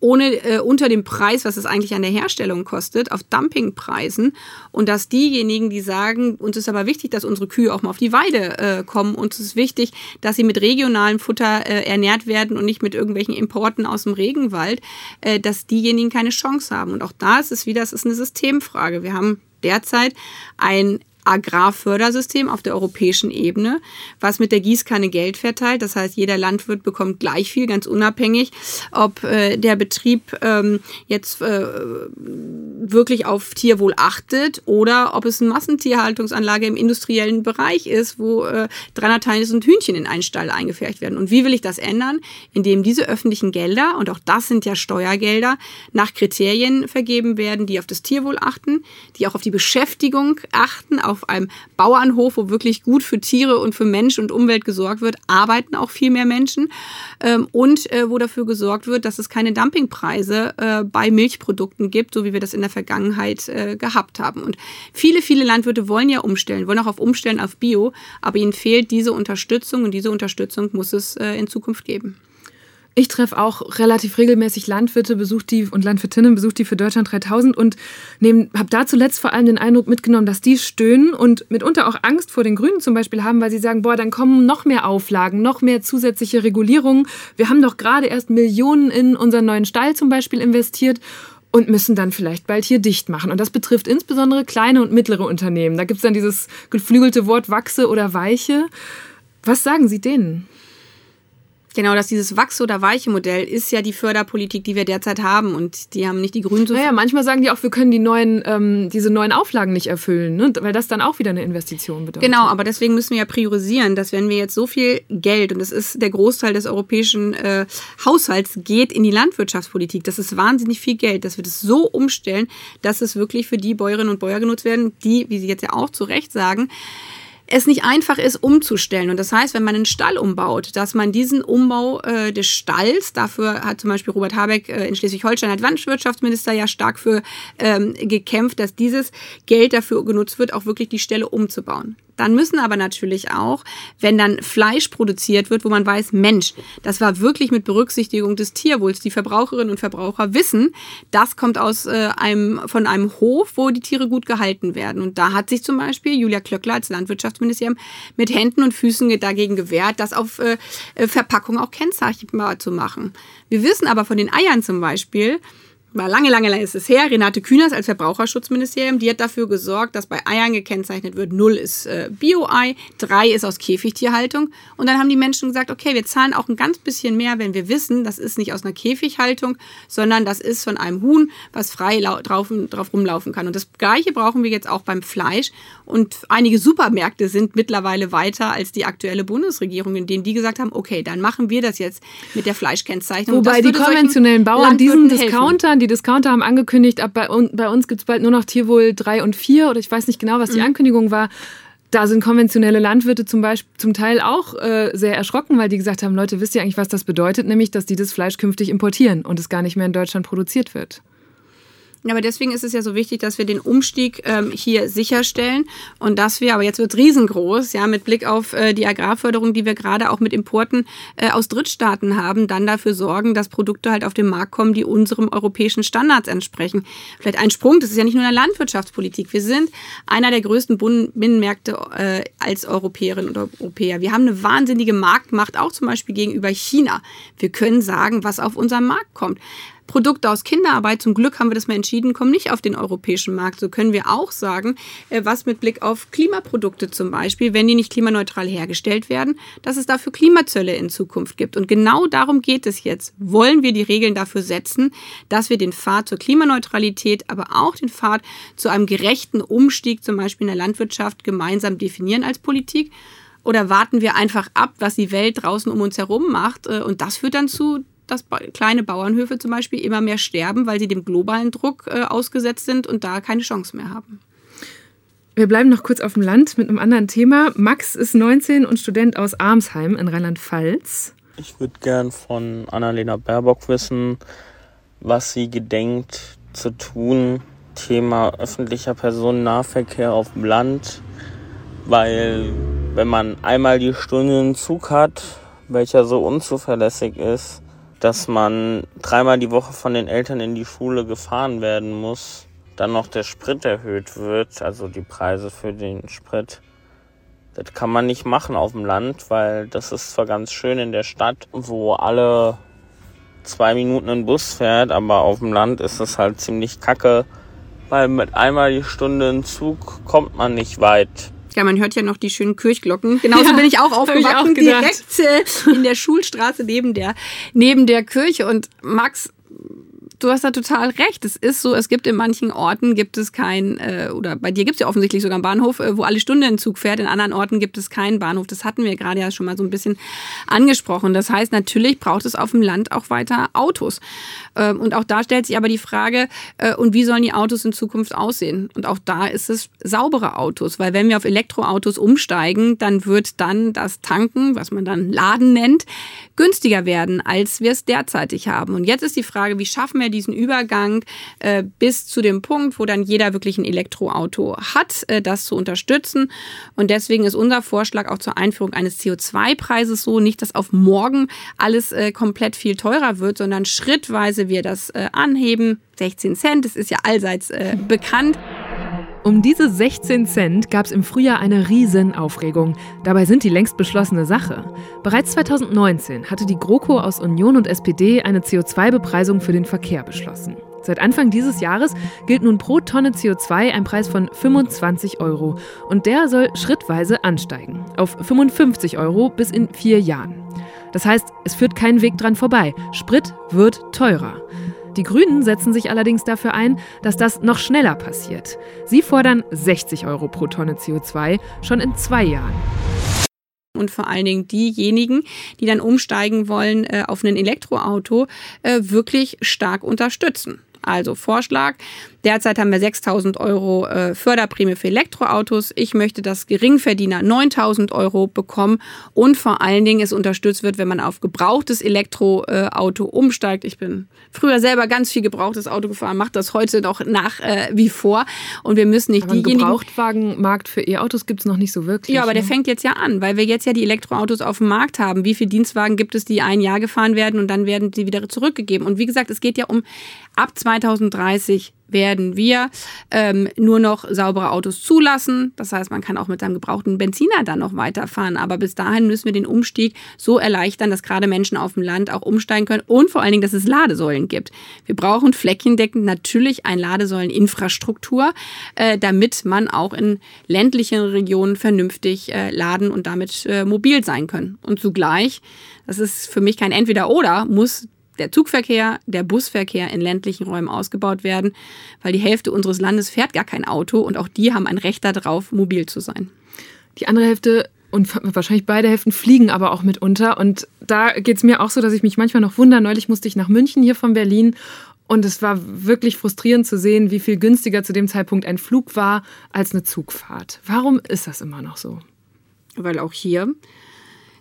ohne äh, unter dem Preis, was es eigentlich an der Herstellung kostet, auf Dumpingpreisen. Und dass diejenigen, die sagen, uns ist aber wichtig, dass unsere Kühe auch mal auf die Weide äh, kommen, uns ist wichtig, dass sie mit regionalem Futter äh, ernährt werden und nicht mit irgendwelchen Importen aus dem Regenwald, äh, dass diejenigen keine Chance haben. Und auch da ist es wieder, es ist eine Systemfrage. Wir haben derzeit ein Agrarfördersystem auf der europäischen Ebene, was mit der Gießkanne Geld verteilt. Das heißt, jeder Landwirt bekommt gleich viel, ganz unabhängig, ob äh, der Betrieb ähm, jetzt äh, wirklich auf Tierwohl achtet oder ob es eine Massentierhaltungsanlage im industriellen Bereich ist, wo äh, 300.000 Hühnchen in einen Stall eingefärbt werden. Und wie will ich das ändern? Indem diese öffentlichen Gelder, und auch das sind ja Steuergelder, nach Kriterien vergeben werden, die auf das Tierwohl achten, die auch auf die Beschäftigung achten, auch auf einem Bauernhof, wo wirklich gut für Tiere und für Mensch und Umwelt gesorgt wird, arbeiten auch viel mehr Menschen. Ähm, und äh, wo dafür gesorgt wird, dass es keine Dumpingpreise äh, bei Milchprodukten gibt, so wie wir das in der Vergangenheit äh, gehabt haben. Und viele, viele Landwirte wollen ja umstellen, wollen auch auf umstellen auf Bio, aber ihnen fehlt diese Unterstützung und diese Unterstützung muss es in Zukunft geben. Ich treffe auch relativ regelmäßig Landwirte, besucht die und Landwirtinnen, besucht die für Deutschland 3000 und habe da zuletzt vor allem den Eindruck mitgenommen, dass die stöhnen und mitunter auch Angst vor den Grünen zum Beispiel haben, weil sie sagen, boah, dann kommen noch mehr Auflagen, noch mehr zusätzliche Regulierungen. Wir haben doch gerade erst Millionen in unseren neuen Stall zum Beispiel investiert und müssen dann vielleicht bald hier dicht machen. Und das betrifft insbesondere kleine und mittlere Unternehmen. Da gibt es dann dieses geflügelte Wort Wachse oder Weiche. Was sagen Sie denen? Genau, dass dieses Wachse- oder weiche Modell ist ja die Förderpolitik, die wir derzeit haben. Und die haben nicht die Grünen so. Naja, manchmal sagen die auch, wir können die neuen, ähm, diese neuen Auflagen nicht erfüllen, ne? weil das dann auch wieder eine Investition bedeutet. Genau, aber deswegen müssen wir ja priorisieren, dass wenn wir jetzt so viel Geld, und das ist der Großteil des europäischen äh, Haushalts, geht in die Landwirtschaftspolitik. Das ist wahnsinnig viel Geld, dass wir das so umstellen, dass es wirklich für die Bäuerinnen und Bäuer genutzt werden, die, wie Sie jetzt ja auch zu Recht sagen, es nicht einfach ist, umzustellen. Und das heißt, wenn man einen Stall umbaut, dass man diesen Umbau äh, des Stalls, dafür hat zum Beispiel Robert Habeck äh, in Schleswig-Holstein als Landwirtschaftsminister ja stark für ähm, gekämpft, dass dieses Geld dafür genutzt wird, auch wirklich die Stelle umzubauen. Dann müssen aber natürlich auch, wenn dann Fleisch produziert wird, wo man weiß, Mensch, das war wirklich mit Berücksichtigung des Tierwohls. Die Verbraucherinnen und Verbraucher wissen, das kommt aus äh, einem, von einem Hof, wo die Tiere gut gehalten werden. Und da hat sich zum Beispiel Julia Klöckler als Landwirtschaftsministerium mit Händen und Füßen dagegen gewehrt, das auf äh, äh Verpackung auch kennzeichnbar zu machen. Wir wissen aber von den Eiern zum Beispiel, war lange, lange, lange ist es her, Renate Künast als Verbraucherschutzministerium, die hat dafür gesorgt, dass bei Eiern gekennzeichnet wird, null ist äh, Bio-Ei, drei ist aus Käfigtierhaltung. Und dann haben die Menschen gesagt, okay, wir zahlen auch ein ganz bisschen mehr, wenn wir wissen, das ist nicht aus einer Käfighaltung, sondern das ist von einem Huhn, was frei drauf, drauf rumlaufen kann. Und das Gleiche brauchen wir jetzt auch beim Fleisch. Und einige Supermärkte sind mittlerweile weiter als die aktuelle Bundesregierung, in denen die gesagt haben, okay, dann machen wir das jetzt mit der Fleischkennzeichnung. Wobei die konventionellen Bauern diesen Discounter, die Discounter haben angekündigt, ab bei, bei uns gibt es bald nur noch Tierwohl 3 und 4 oder ich weiß nicht genau, was die mhm. Ankündigung war. Da sind konventionelle Landwirte zum Beispiel zum Teil auch äh, sehr erschrocken, weil die gesagt haben, Leute, wisst ihr eigentlich, was das bedeutet? Nämlich, dass die das Fleisch künftig importieren und es gar nicht mehr in Deutschland produziert wird. Aber deswegen ist es ja so wichtig, dass wir den Umstieg ähm, hier sicherstellen und dass wir, aber jetzt wird es riesengroß, ja, mit Blick auf äh, die Agrarförderung, die wir gerade auch mit Importen äh, aus Drittstaaten haben, dann dafür sorgen, dass Produkte halt auf den Markt kommen, die unserem europäischen Standards entsprechen. Vielleicht ein Sprung, das ist ja nicht nur in der Landwirtschaftspolitik. Wir sind einer der größten Binnenmärkte äh, als Europäerinnen und Europäer. Wir haben eine wahnsinnige Marktmacht, auch zum Beispiel gegenüber China. Wir können sagen, was auf unseren Markt kommt. Produkte aus Kinderarbeit, zum Glück haben wir das mal entschieden, kommen nicht auf den europäischen Markt. So können wir auch sagen, äh, was mit Blick auf Klimaprodukte zum Beispiel, wenn die nicht klimaneutral hergestellt werden, dass es dafür Klimazölle in Zukunft gibt. Und genau darum geht es jetzt. Wollen wir die Regeln dafür setzen, dass wir den Pfad zur Klimaneutralität, aber auch den Pfad zu einem gerechten Umstieg zum Beispiel in der Landwirtschaft gemeinsam definieren als Politik? Oder warten wir einfach ab, was die Welt draußen um uns herum macht? Äh, und das führt dann zu dass kleine Bauernhöfe zum Beispiel immer mehr sterben, weil sie dem globalen Druck äh, ausgesetzt sind und da keine Chance mehr haben. Wir bleiben noch kurz auf dem Land mit einem anderen Thema. Max ist 19 und Student aus Armsheim in Rheinland-Pfalz. Ich würde gern von Annalena Baerbock wissen, was sie gedenkt zu tun. Thema öffentlicher Personennahverkehr auf dem Land. Weil wenn man einmal die Stunde einen Zug hat, welcher so unzuverlässig ist, dass man dreimal die Woche von den Eltern in die Schule gefahren werden muss, dann noch der Sprit erhöht wird, also die Preise für den Sprit. Das kann man nicht machen auf dem Land, weil das ist zwar ganz schön in der Stadt, wo alle zwei Minuten ein Bus fährt, aber auf dem Land ist es halt ziemlich kacke, weil mit einmal die Stunde ein Zug kommt man nicht weit. Ja, man hört ja noch die schönen Kirchglocken. Genauso ja, bin ich auch aufgewachsen, ich auch direkt äh, in der Schulstraße neben der, neben der Kirche. Und Max, du hast da total recht. Es ist so, es gibt in manchen Orten gibt es kein, äh, oder bei dir gibt es ja offensichtlich sogar einen Bahnhof, äh, wo alle Stunde ein Zug fährt. In anderen Orten gibt es keinen Bahnhof. Das hatten wir gerade ja schon mal so ein bisschen angesprochen. Das heißt, natürlich braucht es auf dem Land auch weiter Autos. Ähm, und auch da stellt sich aber die Frage, äh, und wie sollen die Autos in Zukunft aussehen? Und auch da ist es saubere Autos, weil wenn wir auf Elektroautos umsteigen, dann wird dann das Tanken, was man dann Laden nennt, günstiger werden, als wir es derzeitig haben. Und jetzt ist die Frage, wie schaffen wir diesen Übergang äh, bis zu dem Punkt, wo dann jeder wirklich ein Elektroauto hat, äh, das zu unterstützen. Und deswegen ist unser Vorschlag auch zur Einführung eines CO2-Preises so, nicht, dass auf morgen alles äh, komplett viel teurer wird, sondern schrittweise wir das anheben. 16 Cent, das ist ja allseits bekannt. Um diese 16 Cent gab es im Frühjahr eine Riesenaufregung. Dabei sind die längst beschlossene Sache. Bereits 2019 hatte die GroKo aus Union und SPD eine CO2-Bepreisung für den Verkehr beschlossen. Seit Anfang dieses Jahres gilt nun pro Tonne CO2 ein Preis von 25 Euro. Und der soll schrittweise ansteigen. Auf 55 Euro bis in vier Jahren. Das heißt, es führt kein Weg dran vorbei. Sprit wird teurer. Die Grünen setzen sich allerdings dafür ein, dass das noch schneller passiert. Sie fordern 60 Euro pro Tonne CO2 schon in zwei Jahren und vor allen Dingen diejenigen, die dann umsteigen wollen äh, auf ein Elektroauto, äh, wirklich stark unterstützen. Also Vorschlag, Derzeit haben wir 6.000 Euro äh, Förderprämie für Elektroautos. Ich möchte, dass Geringverdiener 9.000 Euro bekommen und vor allen Dingen es unterstützt wird, wenn man auf gebrauchtes Elektroauto umsteigt. Ich bin früher selber ganz viel gebrauchtes Auto gefahren, mache das heute noch nach äh, wie vor. Und wir müssen nicht aber diejenigen... Gebrauchtwagenmarkt für E-Autos gibt es noch nicht so wirklich. Ja, aber ne? der fängt jetzt ja an, weil wir jetzt ja die Elektroautos auf dem Markt haben. Wie viele Dienstwagen gibt es, die ein Jahr gefahren werden und dann werden die wieder zurückgegeben? Und wie gesagt, es geht ja um ab 2030 werden wir ähm, nur noch saubere Autos zulassen. Das heißt, man kann auch mit seinem gebrauchten Benziner dann noch weiterfahren. Aber bis dahin müssen wir den Umstieg so erleichtern, dass gerade Menschen auf dem Land auch umsteigen können und vor allen Dingen, dass es Ladesäulen gibt. Wir brauchen flächendeckend natürlich ein Ladesäuleninfrastruktur, äh, damit man auch in ländlichen Regionen vernünftig äh, laden und damit äh, mobil sein können. Und zugleich, das ist für mich kein Entweder-Oder, muss der Zugverkehr, der Busverkehr in ländlichen Räumen ausgebaut werden, weil die Hälfte unseres Landes fährt gar kein Auto und auch die haben ein Recht darauf, mobil zu sein. Die andere Hälfte und wahrscheinlich beide Hälften fliegen aber auch mitunter. Und da geht es mir auch so, dass ich mich manchmal noch wundere. Neulich musste ich nach München hier von Berlin und es war wirklich frustrierend zu sehen, wie viel günstiger zu dem Zeitpunkt ein Flug war als eine Zugfahrt. Warum ist das immer noch so? Weil auch hier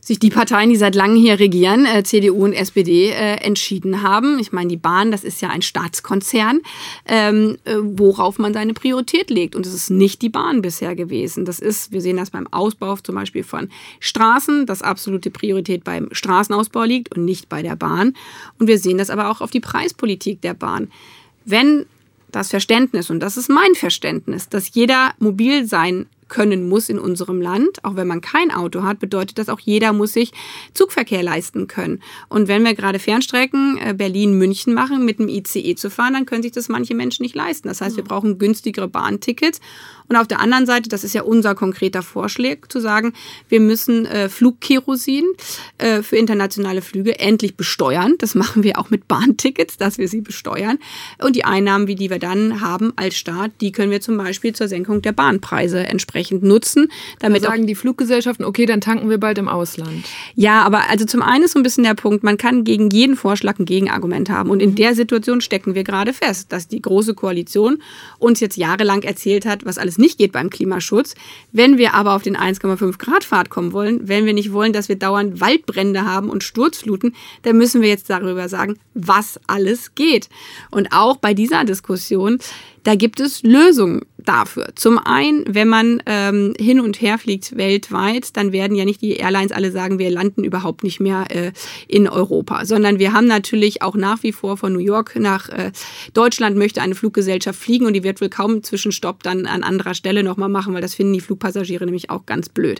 sich die Parteien, die seit langem hier regieren, äh, CDU und SPD, äh, entschieden haben. Ich meine, die Bahn, das ist ja ein Staatskonzern, ähm, äh, worauf man seine Priorität legt. Und es ist nicht die Bahn bisher gewesen. Das ist, wir sehen das beim Ausbau zum Beispiel von Straßen, dass absolute Priorität beim Straßenausbau liegt und nicht bei der Bahn. Und wir sehen das aber auch auf die Preispolitik der Bahn. Wenn das Verständnis, und das ist mein Verständnis, dass jeder mobil sein können muss in unserem Land. Auch wenn man kein Auto hat, bedeutet das auch, jeder muss sich Zugverkehr leisten können. Und wenn wir gerade Fernstrecken äh, Berlin-München machen, mit dem ICE zu fahren, dann können sich das manche Menschen nicht leisten. Das heißt, wir brauchen günstigere Bahntickets. Und auf der anderen Seite, das ist ja unser konkreter Vorschlag, zu sagen, wir müssen äh, Flugkerosin äh, für internationale Flüge endlich besteuern. Das machen wir auch mit Bahntickets, dass wir sie besteuern. Und die Einnahmen, wie die wir dann haben als Staat, die können wir zum Beispiel zur Senkung der Bahnpreise entsprechend entsprechend nutzen. Damit da sagen die Fluggesellschaften, okay, dann tanken wir bald im Ausland. Ja, aber also zum einen ist so ein bisschen der Punkt, man kann gegen jeden Vorschlag ein Gegenargument haben. Und in der Situation stecken wir gerade fest, dass die Große Koalition uns jetzt jahrelang erzählt hat, was alles nicht geht beim Klimaschutz. Wenn wir aber auf den 1,5 Grad Pfad kommen wollen, wenn wir nicht wollen, dass wir dauernd Waldbrände haben und Sturzfluten, dann müssen wir jetzt darüber sagen, was alles geht. Und auch bei dieser Diskussion da gibt es Lösungen dafür. Zum einen, wenn man ähm, hin und her fliegt weltweit, dann werden ja nicht die Airlines alle sagen, wir landen überhaupt nicht mehr äh, in Europa, sondern wir haben natürlich auch nach wie vor von New York nach äh, Deutschland möchte eine Fluggesellschaft fliegen und die wird wohl kaum einen Zwischenstopp dann an anderer Stelle nochmal machen, weil das finden die Flugpassagiere nämlich auch ganz blöd.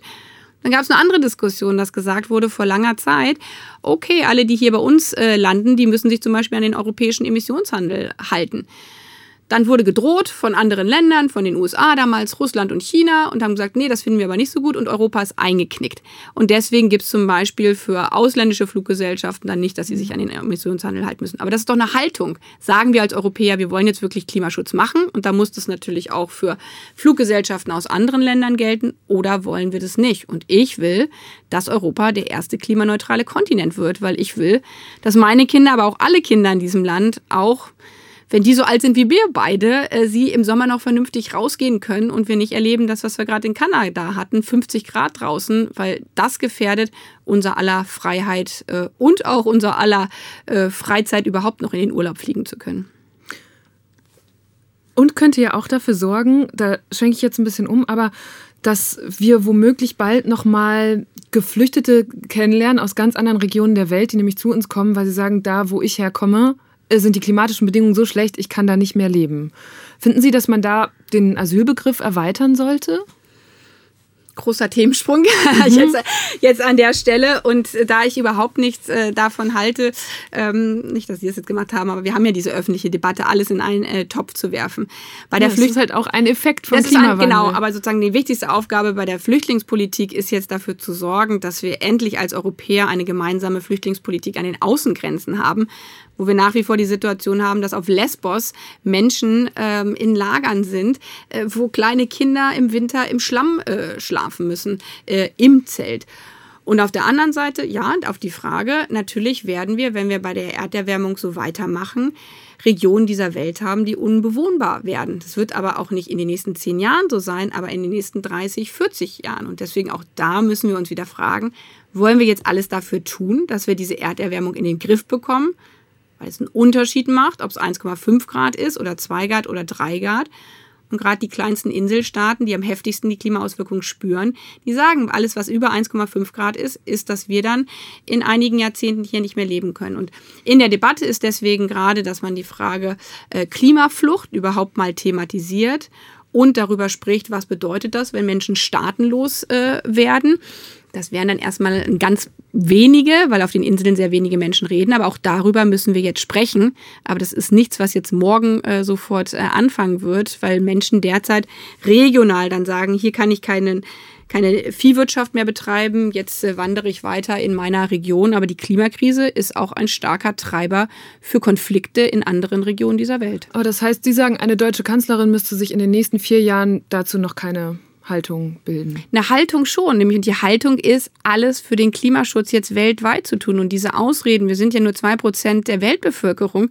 Dann gab es eine andere Diskussion, dass gesagt wurde vor langer Zeit, okay, alle, die hier bei uns äh, landen, die müssen sich zum Beispiel an den europäischen Emissionshandel halten. Dann wurde gedroht von anderen Ländern, von den USA damals, Russland und China und haben gesagt, nee, das finden wir aber nicht so gut und Europa ist eingeknickt. Und deswegen gibt es zum Beispiel für ausländische Fluggesellschaften dann nicht, dass sie sich an den Emissionshandel halten müssen. Aber das ist doch eine Haltung. Sagen wir als Europäer, wir wollen jetzt wirklich Klimaschutz machen und da muss das natürlich auch für Fluggesellschaften aus anderen Ländern gelten oder wollen wir das nicht? Und ich will, dass Europa der erste klimaneutrale Kontinent wird, weil ich will, dass meine Kinder, aber auch alle Kinder in diesem Land auch wenn die so alt sind wie wir beide, äh, sie im Sommer noch vernünftig rausgehen können und wir nicht erleben, das, was wir gerade in Kanada hatten, 50 Grad draußen, weil das gefährdet unser aller Freiheit äh, und auch unser aller äh, Freizeit überhaupt noch in den Urlaub fliegen zu können. Und könnte ja auch dafür sorgen, da schenke ich jetzt ein bisschen um, aber dass wir womöglich bald nochmal Geflüchtete kennenlernen aus ganz anderen Regionen der Welt, die nämlich zu uns kommen, weil sie sagen, da wo ich herkomme, sind die klimatischen Bedingungen so schlecht, ich kann da nicht mehr leben. Finden Sie, dass man da den Asylbegriff erweitern sollte? großer Themensprung [LAUGHS] mhm. jetzt, jetzt an der Stelle. Und da ich überhaupt nichts äh, davon halte, ähm, nicht, dass Sie das jetzt gemacht haben, aber wir haben ja diese öffentliche Debatte, alles in einen äh, Topf zu werfen. Bei der ja, das ist halt auch ein Effekt von Klimawandel. Ein, genau, aber sozusagen die wichtigste Aufgabe bei der Flüchtlingspolitik ist jetzt dafür zu sorgen, dass wir endlich als Europäer eine gemeinsame Flüchtlingspolitik an den Außengrenzen haben, wo wir nach wie vor die Situation haben, dass auf Lesbos Menschen ähm, in Lagern sind, äh, wo kleine Kinder im Winter im Schlamm äh, schlafen müssen, äh, im Zelt. Und auf der anderen Seite, ja, auf die Frage, natürlich werden wir, wenn wir bei der Erderwärmung so weitermachen, Regionen dieser Welt haben, die unbewohnbar werden. Das wird aber auch nicht in den nächsten zehn Jahren so sein, aber in den nächsten 30, 40 Jahren. Und deswegen auch da müssen wir uns wieder fragen, wollen wir jetzt alles dafür tun, dass wir diese Erderwärmung in den Griff bekommen? Weil es einen Unterschied macht, ob es 1,5 Grad ist oder 2 Grad oder 3 Grad. Und gerade die kleinsten Inselstaaten, die am heftigsten die Klimaauswirkungen spüren, die sagen, alles, was über 1,5 Grad ist, ist, dass wir dann in einigen Jahrzehnten hier nicht mehr leben können. Und in der Debatte ist deswegen gerade, dass man die Frage äh, Klimaflucht überhaupt mal thematisiert und darüber spricht, was bedeutet das, wenn Menschen staatenlos äh, werden. Das wären dann erstmal ganz wenige, weil auf den Inseln sehr wenige Menschen reden. Aber auch darüber müssen wir jetzt sprechen. Aber das ist nichts, was jetzt morgen äh, sofort äh, anfangen wird, weil Menschen derzeit regional dann sagen, hier kann ich keinen keine Viehwirtschaft mehr betreiben, jetzt äh, wandere ich weiter in meiner Region. Aber die Klimakrise ist auch ein starker Treiber für Konflikte in anderen Regionen dieser Welt. Aber das heißt, Sie sagen, eine deutsche Kanzlerin müsste sich in den nächsten vier Jahren dazu noch keine Haltung bilden? Eine Haltung schon, nämlich die Haltung ist, alles für den Klimaschutz jetzt weltweit zu tun. Und diese Ausreden, wir sind ja nur zwei Prozent der Weltbevölkerung,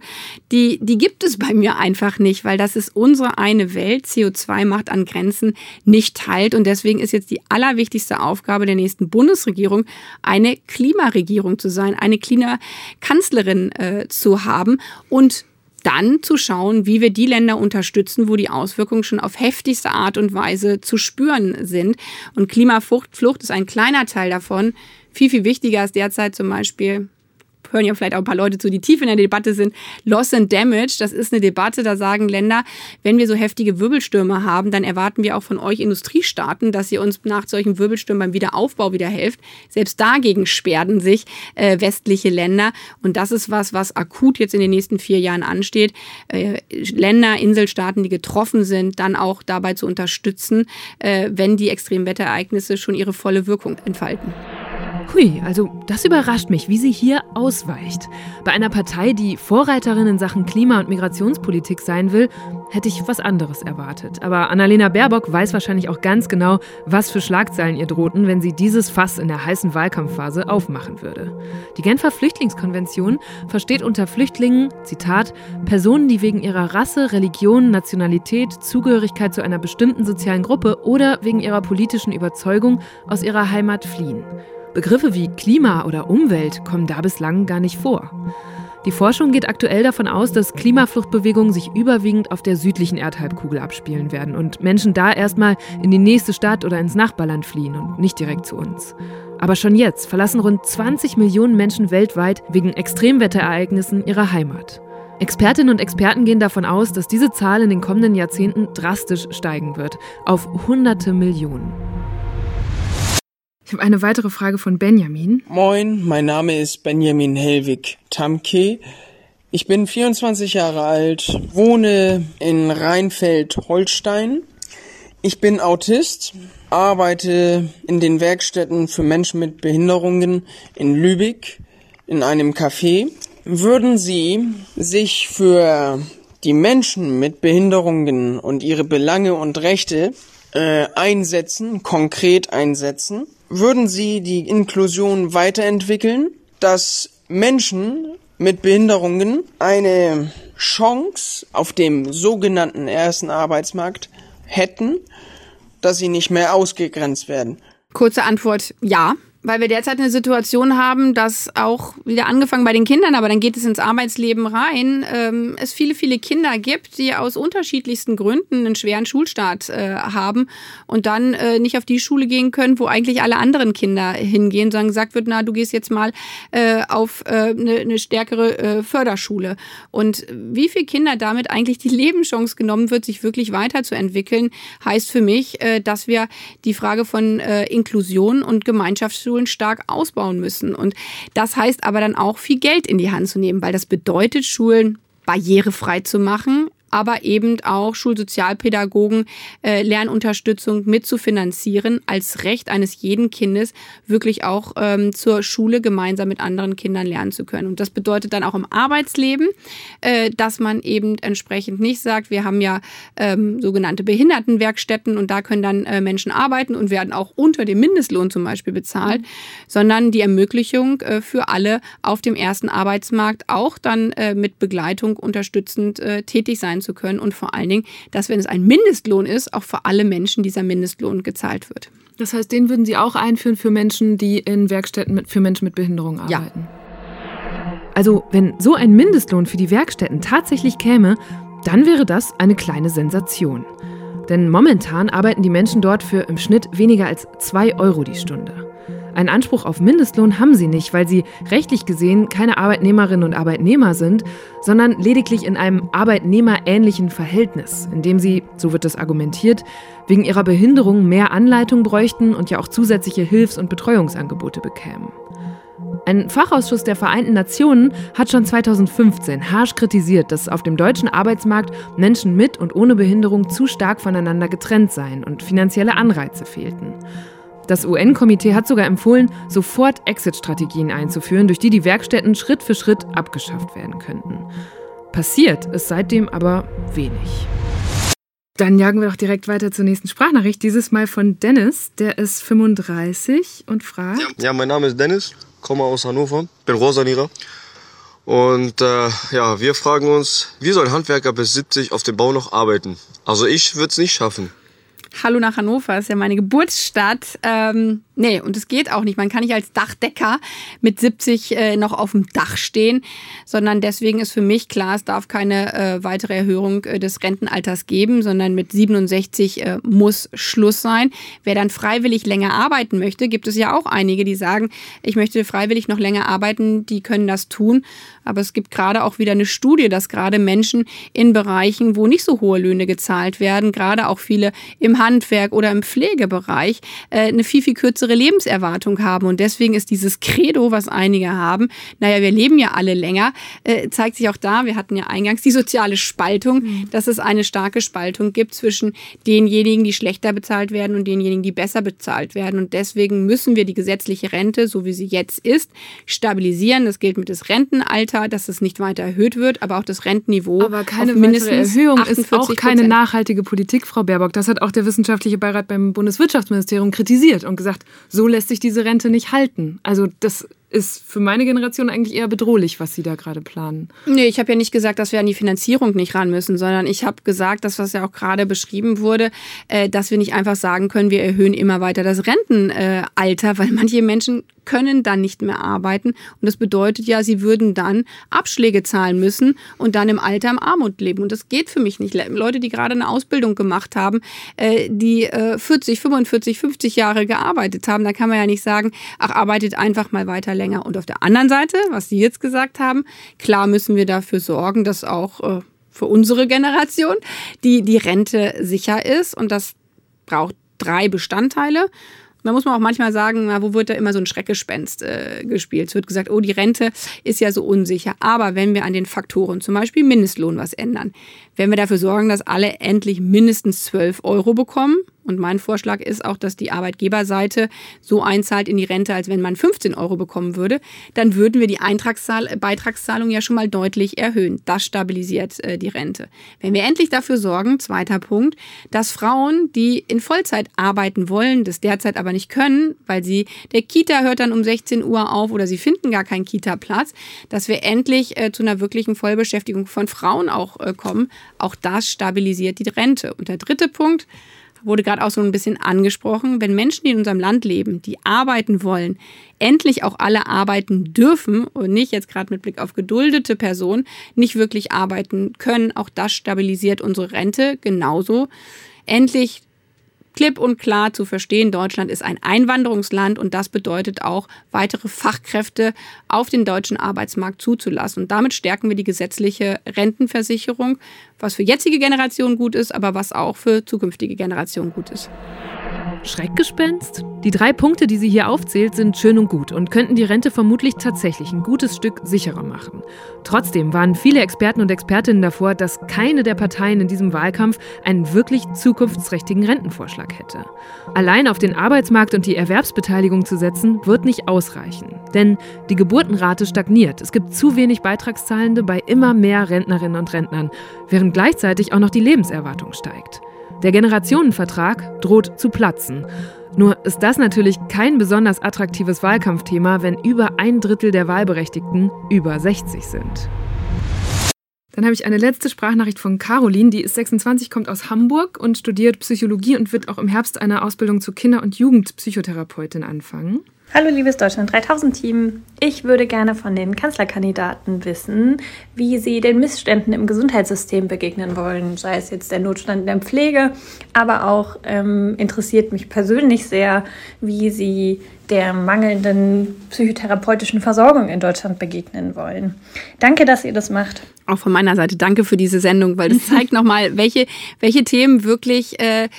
die, die gibt es bei mir einfach nicht, weil das ist unsere eine Welt. CO2 macht an Grenzen nicht teilt. Und deswegen ist jetzt die allerwichtigste Aufgabe der nächsten Bundesregierung, eine Klimaregierung zu sein, eine Klimakanzlerin äh, zu haben und dann zu schauen, wie wir die Länder unterstützen, wo die Auswirkungen schon auf heftigste Art und Weise zu spüren sind. Und Klimaflucht ist ein kleiner Teil davon. Viel, viel wichtiger ist derzeit zum Beispiel hören ja vielleicht auch ein paar Leute zu, die tief in der Debatte sind. Loss and Damage, das ist eine Debatte, da sagen Länder, wenn wir so heftige Wirbelstürme haben, dann erwarten wir auch von euch Industriestaaten, dass ihr uns nach solchen Wirbelstürmen beim Wiederaufbau wieder helft. Selbst dagegen sperren sich äh, westliche Länder. Und das ist was, was akut jetzt in den nächsten vier Jahren ansteht. Äh, Länder, Inselstaaten, die getroffen sind, dann auch dabei zu unterstützen, äh, wenn die Extremwetterereignisse schon ihre volle Wirkung entfalten. Hui, also das überrascht mich, wie sie hier ausweicht. Bei einer Partei, die Vorreiterin in Sachen Klima- und Migrationspolitik sein will, hätte ich was anderes erwartet. Aber Annalena Baerbock weiß wahrscheinlich auch ganz genau, was für Schlagzeilen ihr drohten, wenn sie dieses Fass in der heißen Wahlkampfphase aufmachen würde. Die Genfer Flüchtlingskonvention versteht unter Flüchtlingen, Zitat, Personen, die wegen ihrer Rasse, Religion, Nationalität, Zugehörigkeit zu einer bestimmten sozialen Gruppe oder wegen ihrer politischen Überzeugung aus ihrer Heimat fliehen. Begriffe wie Klima oder Umwelt kommen da bislang gar nicht vor. Die Forschung geht aktuell davon aus, dass Klimafluchtbewegungen sich überwiegend auf der südlichen Erdhalbkugel abspielen werden und Menschen da erstmal in die nächste Stadt oder ins Nachbarland fliehen und nicht direkt zu uns. Aber schon jetzt verlassen rund 20 Millionen Menschen weltweit wegen Extremwetterereignissen ihre Heimat. Expertinnen und Experten gehen davon aus, dass diese Zahl in den kommenden Jahrzehnten drastisch steigen wird, auf hunderte Millionen. Ich habe eine weitere Frage von Benjamin. Moin, mein Name ist Benjamin Helwig Tamke. Ich bin 24 Jahre alt, wohne in Rheinfeld-Holstein. Ich bin Autist, arbeite in den Werkstätten für Menschen mit Behinderungen in Lübeck in einem Café. Würden Sie sich für die Menschen mit Behinderungen und ihre Belange und Rechte äh, einsetzen, konkret einsetzen? Würden Sie die Inklusion weiterentwickeln, dass Menschen mit Behinderungen eine Chance auf dem sogenannten ersten Arbeitsmarkt hätten, dass sie nicht mehr ausgegrenzt werden? Kurze Antwort, ja weil wir derzeit eine Situation haben, dass auch wieder angefangen bei den Kindern, aber dann geht es ins Arbeitsleben rein, ähm, es viele, viele Kinder gibt, die aus unterschiedlichsten Gründen einen schweren Schulstart äh, haben und dann äh, nicht auf die Schule gehen können, wo eigentlich alle anderen Kinder hingehen, sondern gesagt wird, na, du gehst jetzt mal äh, auf äh, eine, eine stärkere äh, Förderschule. Und wie viele Kinder damit eigentlich die [LAUGHS] Lebenschance genommen wird, sich wirklich weiterzuentwickeln, heißt für mich, äh, dass wir die Frage von äh, Inklusion und Gemeinschaftsschulen Schulen stark ausbauen müssen. Und das heißt aber dann auch viel Geld in die Hand zu nehmen, weil das bedeutet, Schulen barrierefrei zu machen, aber eben auch Schulsozialpädagogen äh, Lernunterstützung mitzufinanzieren als Recht eines jeden Kindes wirklich auch ähm, zur Schule gemeinsam mit anderen Kindern lernen zu können. Und das bedeutet dann auch im Arbeitsleben, äh, dass man eben entsprechend nicht sagt, wir haben ja ähm, sogenannte Behindertenwerkstätten und da können dann äh, Menschen arbeiten und werden auch unter dem Mindestlohn zum Beispiel bezahlt, mhm. sondern die Ermöglichung äh, für alle auf dem ersten Arbeitsmarkt auch dann äh, mit Begleitung unterstützend äh, tätig sein sein zu können und vor allen Dingen, dass wenn es ein Mindestlohn ist, auch für alle Menschen dieser Mindestlohn gezahlt wird. Das heißt, den würden Sie auch einführen für Menschen, die in Werkstätten mit, für Menschen mit Behinderung arbeiten? Ja. Also, wenn so ein Mindestlohn für die Werkstätten tatsächlich käme, dann wäre das eine kleine Sensation. Denn momentan arbeiten die Menschen dort für im Schnitt weniger als 2 Euro die Stunde. Einen Anspruch auf Mindestlohn haben sie nicht, weil sie rechtlich gesehen keine Arbeitnehmerinnen und Arbeitnehmer sind, sondern lediglich in einem arbeitnehmerähnlichen Verhältnis, in dem sie, so wird es argumentiert, wegen ihrer Behinderung mehr Anleitung bräuchten und ja auch zusätzliche Hilfs- und Betreuungsangebote bekämen. Ein Fachausschuss der Vereinten Nationen hat schon 2015 harsch kritisiert, dass auf dem deutschen Arbeitsmarkt Menschen mit und ohne Behinderung zu stark voneinander getrennt seien und finanzielle Anreize fehlten. Das UN-Komitee hat sogar empfohlen, sofort Exit-Strategien einzuführen, durch die die Werkstätten Schritt für Schritt abgeschafft werden könnten. Passiert ist seitdem aber wenig. Dann jagen wir doch direkt weiter zur nächsten Sprachnachricht. Dieses Mal von Dennis, der ist 35 und fragt. Ja, mein Name ist Dennis, komme aus Hannover, bin Rosanierer. Und äh, ja, wir fragen uns, wie soll ein Handwerker bis 70 auf dem Bau noch arbeiten? Also ich würde es nicht schaffen. Hallo nach Hannover, ist ja meine Geburtsstadt. Ähm, nee, und es geht auch nicht. Man kann nicht als Dachdecker mit 70 äh, noch auf dem Dach stehen, sondern deswegen ist für mich klar, es darf keine äh, weitere Erhöhung äh, des Rentenalters geben, sondern mit 67 äh, muss Schluss sein. Wer dann freiwillig länger arbeiten möchte, gibt es ja auch einige, die sagen, ich möchte freiwillig noch länger arbeiten, die können das tun. Aber es gibt gerade auch wieder eine Studie, dass gerade Menschen in Bereichen, wo nicht so hohe Löhne gezahlt werden, gerade auch viele im Handwerk oder im Pflegebereich, äh, eine viel, viel kürzere Lebenserwartung haben. Und deswegen ist dieses Credo, was einige haben, naja, wir leben ja alle länger, äh, zeigt sich auch da, wir hatten ja eingangs die soziale Spaltung, mhm. dass es eine starke Spaltung gibt zwischen denjenigen, die schlechter bezahlt werden und denjenigen, die besser bezahlt werden. Und deswegen müssen wir die gesetzliche Rente, so wie sie jetzt ist, stabilisieren. Das gilt mit das Rentenalter dass es nicht weiter erhöht wird, aber auch das Rentenniveau. Aber keine auf mindestens Erhöhung ist auch keine nachhaltige Politik, Frau Baerbock. Das hat auch der wissenschaftliche Beirat beim Bundeswirtschaftsministerium kritisiert und gesagt, so lässt sich diese Rente nicht halten. Also das ist für meine Generation eigentlich eher bedrohlich, was Sie da gerade planen. Nee, ich habe ja nicht gesagt, dass wir an die Finanzierung nicht ran müssen, sondern ich habe gesagt, dass was ja auch gerade beschrieben wurde, äh, dass wir nicht einfach sagen können, wir erhöhen immer weiter das Rentenalter, weil manche Menschen können dann nicht mehr arbeiten. Und das bedeutet ja, sie würden dann Abschläge zahlen müssen und dann im Alter im Armut leben. Und das geht für mich nicht. Leute, die gerade eine Ausbildung gemacht haben, äh, die 40, 45, 50 Jahre gearbeitet haben, da kann man ja nicht sagen, ach, arbeitet einfach mal weiter länger. Und auf der anderen Seite, was Sie jetzt gesagt haben, klar müssen wir dafür sorgen, dass auch äh, für unsere Generation die, die Rente sicher ist. Und das braucht drei Bestandteile. Da muss man auch manchmal sagen, na, wo wird da immer so ein Schreckgespenst äh, gespielt? Es wird gesagt, oh, die Rente ist ja so unsicher. Aber wenn wir an den Faktoren, zum Beispiel Mindestlohn, was ändern, wenn wir dafür sorgen, dass alle endlich mindestens 12 Euro bekommen, und mein Vorschlag ist auch, dass die Arbeitgeberseite so einzahlt in die Rente, als wenn man 15 Euro bekommen würde. Dann würden wir die Eintragszahl, Beitragszahlung ja schon mal deutlich erhöhen. Das stabilisiert äh, die Rente. Wenn wir endlich dafür sorgen, zweiter Punkt, dass Frauen, die in Vollzeit arbeiten wollen, das derzeit aber nicht können, weil sie, der Kita hört dann um 16 Uhr auf oder sie finden gar keinen Kita-Platz, dass wir endlich äh, zu einer wirklichen Vollbeschäftigung von Frauen auch äh, kommen. Auch das stabilisiert die Rente. Und der dritte Punkt, wurde gerade auch so ein bisschen angesprochen, wenn Menschen, die in unserem Land leben, die arbeiten wollen, endlich auch alle arbeiten dürfen und nicht jetzt gerade mit Blick auf geduldete Personen nicht wirklich arbeiten können, auch das stabilisiert unsere Rente genauso. Endlich klipp und klar zu verstehen, Deutschland ist ein Einwanderungsland und das bedeutet auch, weitere Fachkräfte auf den deutschen Arbeitsmarkt zuzulassen. Und damit stärken wir die gesetzliche Rentenversicherung, was für jetzige Generationen gut ist, aber was auch für zukünftige Generationen gut ist. Schreckgespenst? Die drei Punkte, die sie hier aufzählt, sind schön und gut und könnten die Rente vermutlich tatsächlich ein gutes Stück sicherer machen. Trotzdem waren viele Experten und Expertinnen davor, dass keine der Parteien in diesem Wahlkampf einen wirklich zukunftsträchtigen Rentenvorschlag hätte. Allein auf den Arbeitsmarkt und die Erwerbsbeteiligung zu setzen, wird nicht ausreichen. Denn die Geburtenrate stagniert. Es gibt zu wenig Beitragszahlende bei immer mehr Rentnerinnen und Rentnern, während gleichzeitig auch noch die Lebenserwartung steigt. Der Generationenvertrag droht zu platzen. Nur ist das natürlich kein besonders attraktives Wahlkampfthema, wenn über ein Drittel der Wahlberechtigten über 60 sind. Dann habe ich eine letzte Sprachnachricht von Caroline, die ist 26, kommt aus Hamburg und studiert Psychologie und wird auch im Herbst eine Ausbildung zur Kinder- und Jugendpsychotherapeutin anfangen. Hallo liebes Deutschland 3000 Team. Ich würde gerne von den Kanzlerkandidaten wissen, wie sie den Missständen im Gesundheitssystem begegnen wollen, sei es jetzt der Notstand in der Pflege, aber auch ähm, interessiert mich persönlich sehr, wie sie der mangelnden psychotherapeutischen Versorgung in Deutschland begegnen wollen. Danke, dass ihr das macht. Auch von meiner Seite danke für diese Sendung, weil das zeigt [LAUGHS] nochmal, welche, welche Themen wirklich äh,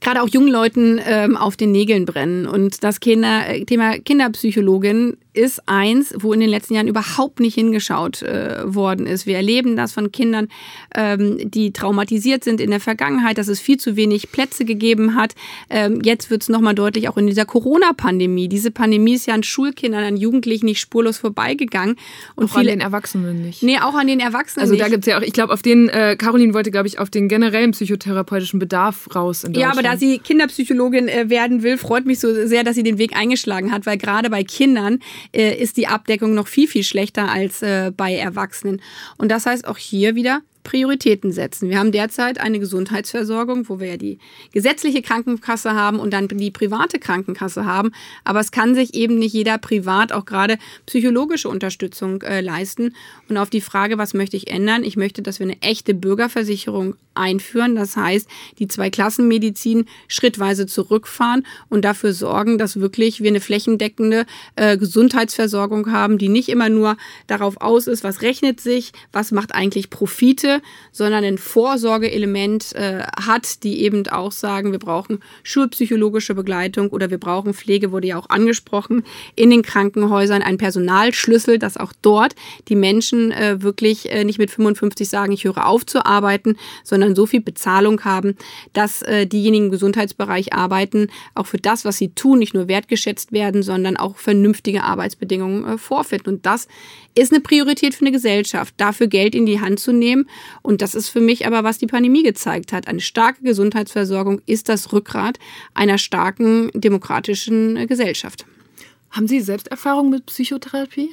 gerade auch jungen Leuten ähm, auf den Nägeln brennen. Und das Kinder, äh, Thema Kinderpsychologin ist eins, wo in den letzten Jahren überhaupt nicht hingeschaut äh, worden ist. Wir erleben das von Kindern, ähm, die traumatisiert sind in der Vergangenheit, dass es viel zu wenig Plätze gegeben hat. Ähm, jetzt wird es nochmal deutlich, auch in dieser Corona-Pandemie. Diese Pandemie ist ja an Schulkindern, an Jugendlichen nicht spurlos vorbeigegangen. Und auch viele, an den Erwachsenen nicht. Nee, auch an den Erwachsenen also nicht. Also da gibt es ja auch, ich glaube, auf den, äh, Caroline wollte, glaube ich, auf den generellen psychotherapeutischen Bedarf raus in Ja, aber da sie Kinderpsychologin äh, werden will, freut mich so sehr, dass sie den Weg eingeschlagen hat, weil gerade bei Kindern äh, ist die Abdeckung noch viel, viel schlechter als äh, bei Erwachsenen. Und das heißt auch hier wieder, Prioritäten setzen. Wir haben derzeit eine Gesundheitsversorgung, wo wir ja die gesetzliche Krankenkasse haben und dann die private Krankenkasse haben. Aber es kann sich eben nicht jeder privat auch gerade psychologische Unterstützung äh, leisten. Und auf die Frage, was möchte ich ändern? Ich möchte, dass wir eine echte Bürgerversicherung einführen. Das heißt, die Zweiklassenmedizin schrittweise zurückfahren und dafür sorgen, dass wirklich wir eine flächendeckende äh, Gesundheitsversorgung haben, die nicht immer nur darauf aus ist, was rechnet sich, was macht eigentlich Profite, sondern ein Vorsorgeelement äh, hat, die eben auch sagen, wir brauchen schulpsychologische Begleitung oder wir brauchen Pflege, wurde ja auch angesprochen, in den Krankenhäusern ein Personalschlüssel, dass auch dort die Menschen äh, wirklich äh, nicht mit 55 sagen, ich höre auf zu arbeiten, sondern so viel Bezahlung haben, dass äh, diejenigen im Gesundheitsbereich arbeiten, auch für das, was sie tun, nicht nur wertgeschätzt werden, sondern auch vernünftige Arbeitsbedingungen äh, vorfinden. Und das ist eine Priorität für eine Gesellschaft, dafür Geld in die Hand zu nehmen. Und das ist für mich aber, was die Pandemie gezeigt hat. Eine starke Gesundheitsversorgung ist das Rückgrat einer starken demokratischen Gesellschaft. Haben Sie selbst Erfahrung mit Psychotherapie?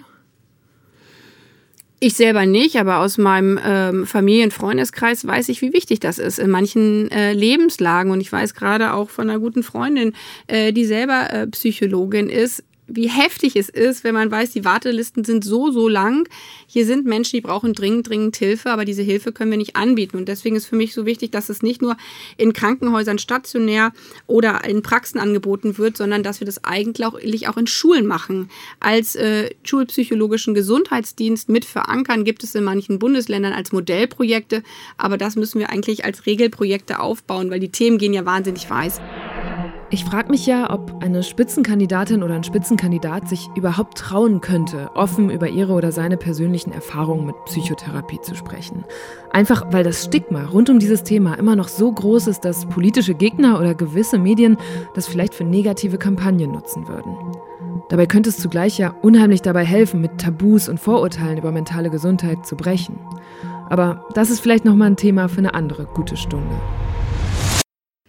Ich selber nicht, aber aus meinem ähm, Familien-Freundeskreis weiß ich, wie wichtig das ist in manchen äh, Lebenslagen. Und ich weiß gerade auch von einer guten Freundin, äh, die selber äh, Psychologin ist, wie heftig es ist, wenn man weiß, die Wartelisten sind so, so lang. Hier sind Menschen, die brauchen dringend, dringend Hilfe, aber diese Hilfe können wir nicht anbieten. Und deswegen ist für mich so wichtig, dass es nicht nur in Krankenhäusern stationär oder in Praxen angeboten wird, sondern dass wir das eigentlich auch in Schulen machen. Als äh, schulpsychologischen Gesundheitsdienst mit verankern gibt es in manchen Bundesländern als Modellprojekte, aber das müssen wir eigentlich als Regelprojekte aufbauen, weil die Themen gehen ja wahnsinnig weiß. Ich frage mich ja, ob eine Spitzenkandidatin oder ein Spitzenkandidat sich überhaupt trauen könnte, offen über ihre oder seine persönlichen Erfahrungen mit Psychotherapie zu sprechen. Einfach weil das Stigma rund um dieses Thema immer noch so groß ist, dass politische Gegner oder gewisse Medien das vielleicht für negative Kampagnen nutzen würden. Dabei könnte es zugleich ja unheimlich dabei helfen, mit Tabus und Vorurteilen über mentale Gesundheit zu brechen. Aber das ist vielleicht nochmal ein Thema für eine andere gute Stunde.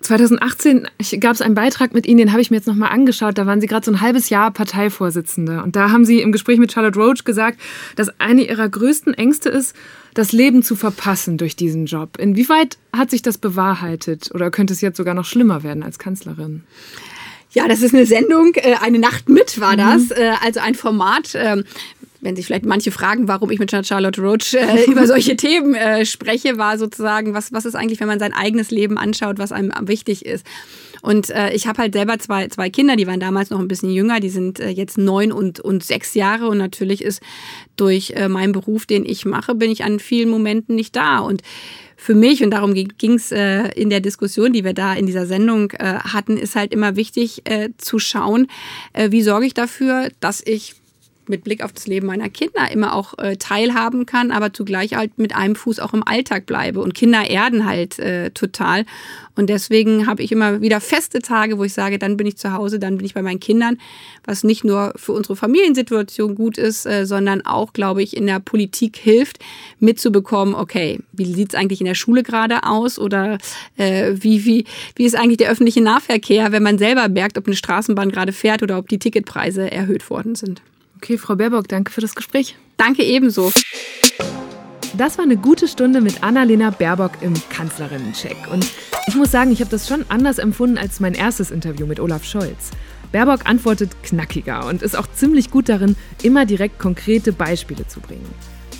2018 gab es einen Beitrag mit Ihnen, den habe ich mir jetzt nochmal angeschaut. Da waren Sie gerade so ein halbes Jahr Parteivorsitzende. Und da haben Sie im Gespräch mit Charlotte Roach gesagt, dass eine Ihrer größten Ängste ist, das Leben zu verpassen durch diesen Job. Inwieweit hat sich das bewahrheitet oder könnte es jetzt sogar noch schlimmer werden als Kanzlerin? Ja, das ist eine Sendung, äh, eine Nacht mit war das, mhm. Äh, also ein Format, ähm, wenn sich vielleicht manche fragen, warum ich mit Charlotte Roach äh, [LAUGHS] über solche Themen äh, spreche, war sozusagen, was, was ist eigentlich, wenn man sein eigenes Leben anschaut, was einem wichtig ist. Und äh, ich habe halt selber zwei, zwei Kinder, die waren damals noch ein bisschen jünger, die sind äh, jetzt neun und, und sechs Jahre. Und natürlich ist durch äh, meinen Beruf, den ich mache, bin ich an vielen Momenten nicht da. Und für mich, und darum ging es äh, in der Diskussion, die wir da in dieser Sendung äh, hatten, ist halt immer wichtig äh, zu schauen, äh, wie sorge ich dafür, dass ich mit Blick auf das Leben meiner Kinder immer auch äh, teilhaben kann, aber zugleich halt mit einem Fuß auch im Alltag bleibe. Und Kinder erden halt äh, total. Und deswegen habe ich immer wieder feste Tage, wo ich sage, dann bin ich zu Hause, dann bin ich bei meinen Kindern, was nicht nur für unsere Familiensituation gut ist, äh, sondern auch, glaube ich, in der Politik hilft, mitzubekommen, okay, wie sieht es eigentlich in der Schule gerade aus oder äh, wie, wie, wie ist eigentlich der öffentliche Nahverkehr, wenn man selber merkt, ob eine Straßenbahn gerade fährt oder ob die Ticketpreise erhöht worden sind. Okay, Frau Baerbock, danke für das Gespräch. Danke ebenso. Das war eine gute Stunde mit Annalena Baerbock im Kanzlerinnencheck. Und ich muss sagen, ich habe das schon anders empfunden als mein erstes Interview mit Olaf Scholz. Baerbock antwortet knackiger und ist auch ziemlich gut darin, immer direkt konkrete Beispiele zu bringen.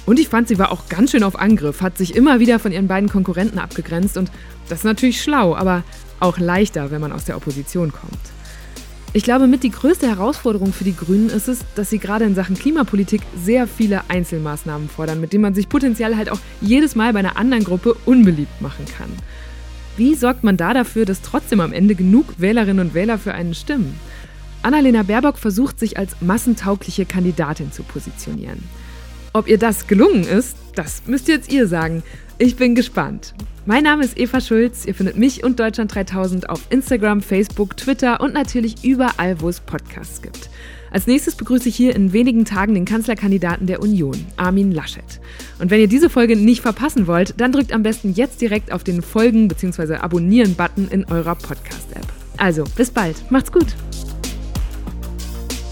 Und ich fand, sie war auch ganz schön auf Angriff, hat sich immer wieder von ihren beiden Konkurrenten abgegrenzt und das ist natürlich schlau, aber auch leichter, wenn man aus der Opposition kommt. Ich glaube, mit die größte Herausforderung für die Grünen ist es, dass sie gerade in Sachen Klimapolitik sehr viele Einzelmaßnahmen fordern, mit denen man sich potenziell halt auch jedes Mal bei einer anderen Gruppe unbeliebt machen kann. Wie sorgt man da dafür, dass trotzdem am Ende genug Wählerinnen und Wähler für einen stimmen? Annalena Baerbock versucht sich als massentaugliche Kandidatin zu positionieren. Ob ihr das gelungen ist, das müsst ihr jetzt ihr sagen. Ich bin gespannt. Mein Name ist Eva Schulz. Ihr findet mich und Deutschland 3000 auf Instagram, Facebook, Twitter und natürlich überall, wo es Podcasts gibt. Als nächstes begrüße ich hier in wenigen Tagen den Kanzlerkandidaten der Union, Armin Laschet. Und wenn ihr diese Folge nicht verpassen wollt, dann drückt am besten jetzt direkt auf den Folgen- bzw. Abonnieren-Button in eurer Podcast-App. Also, bis bald. Macht's gut.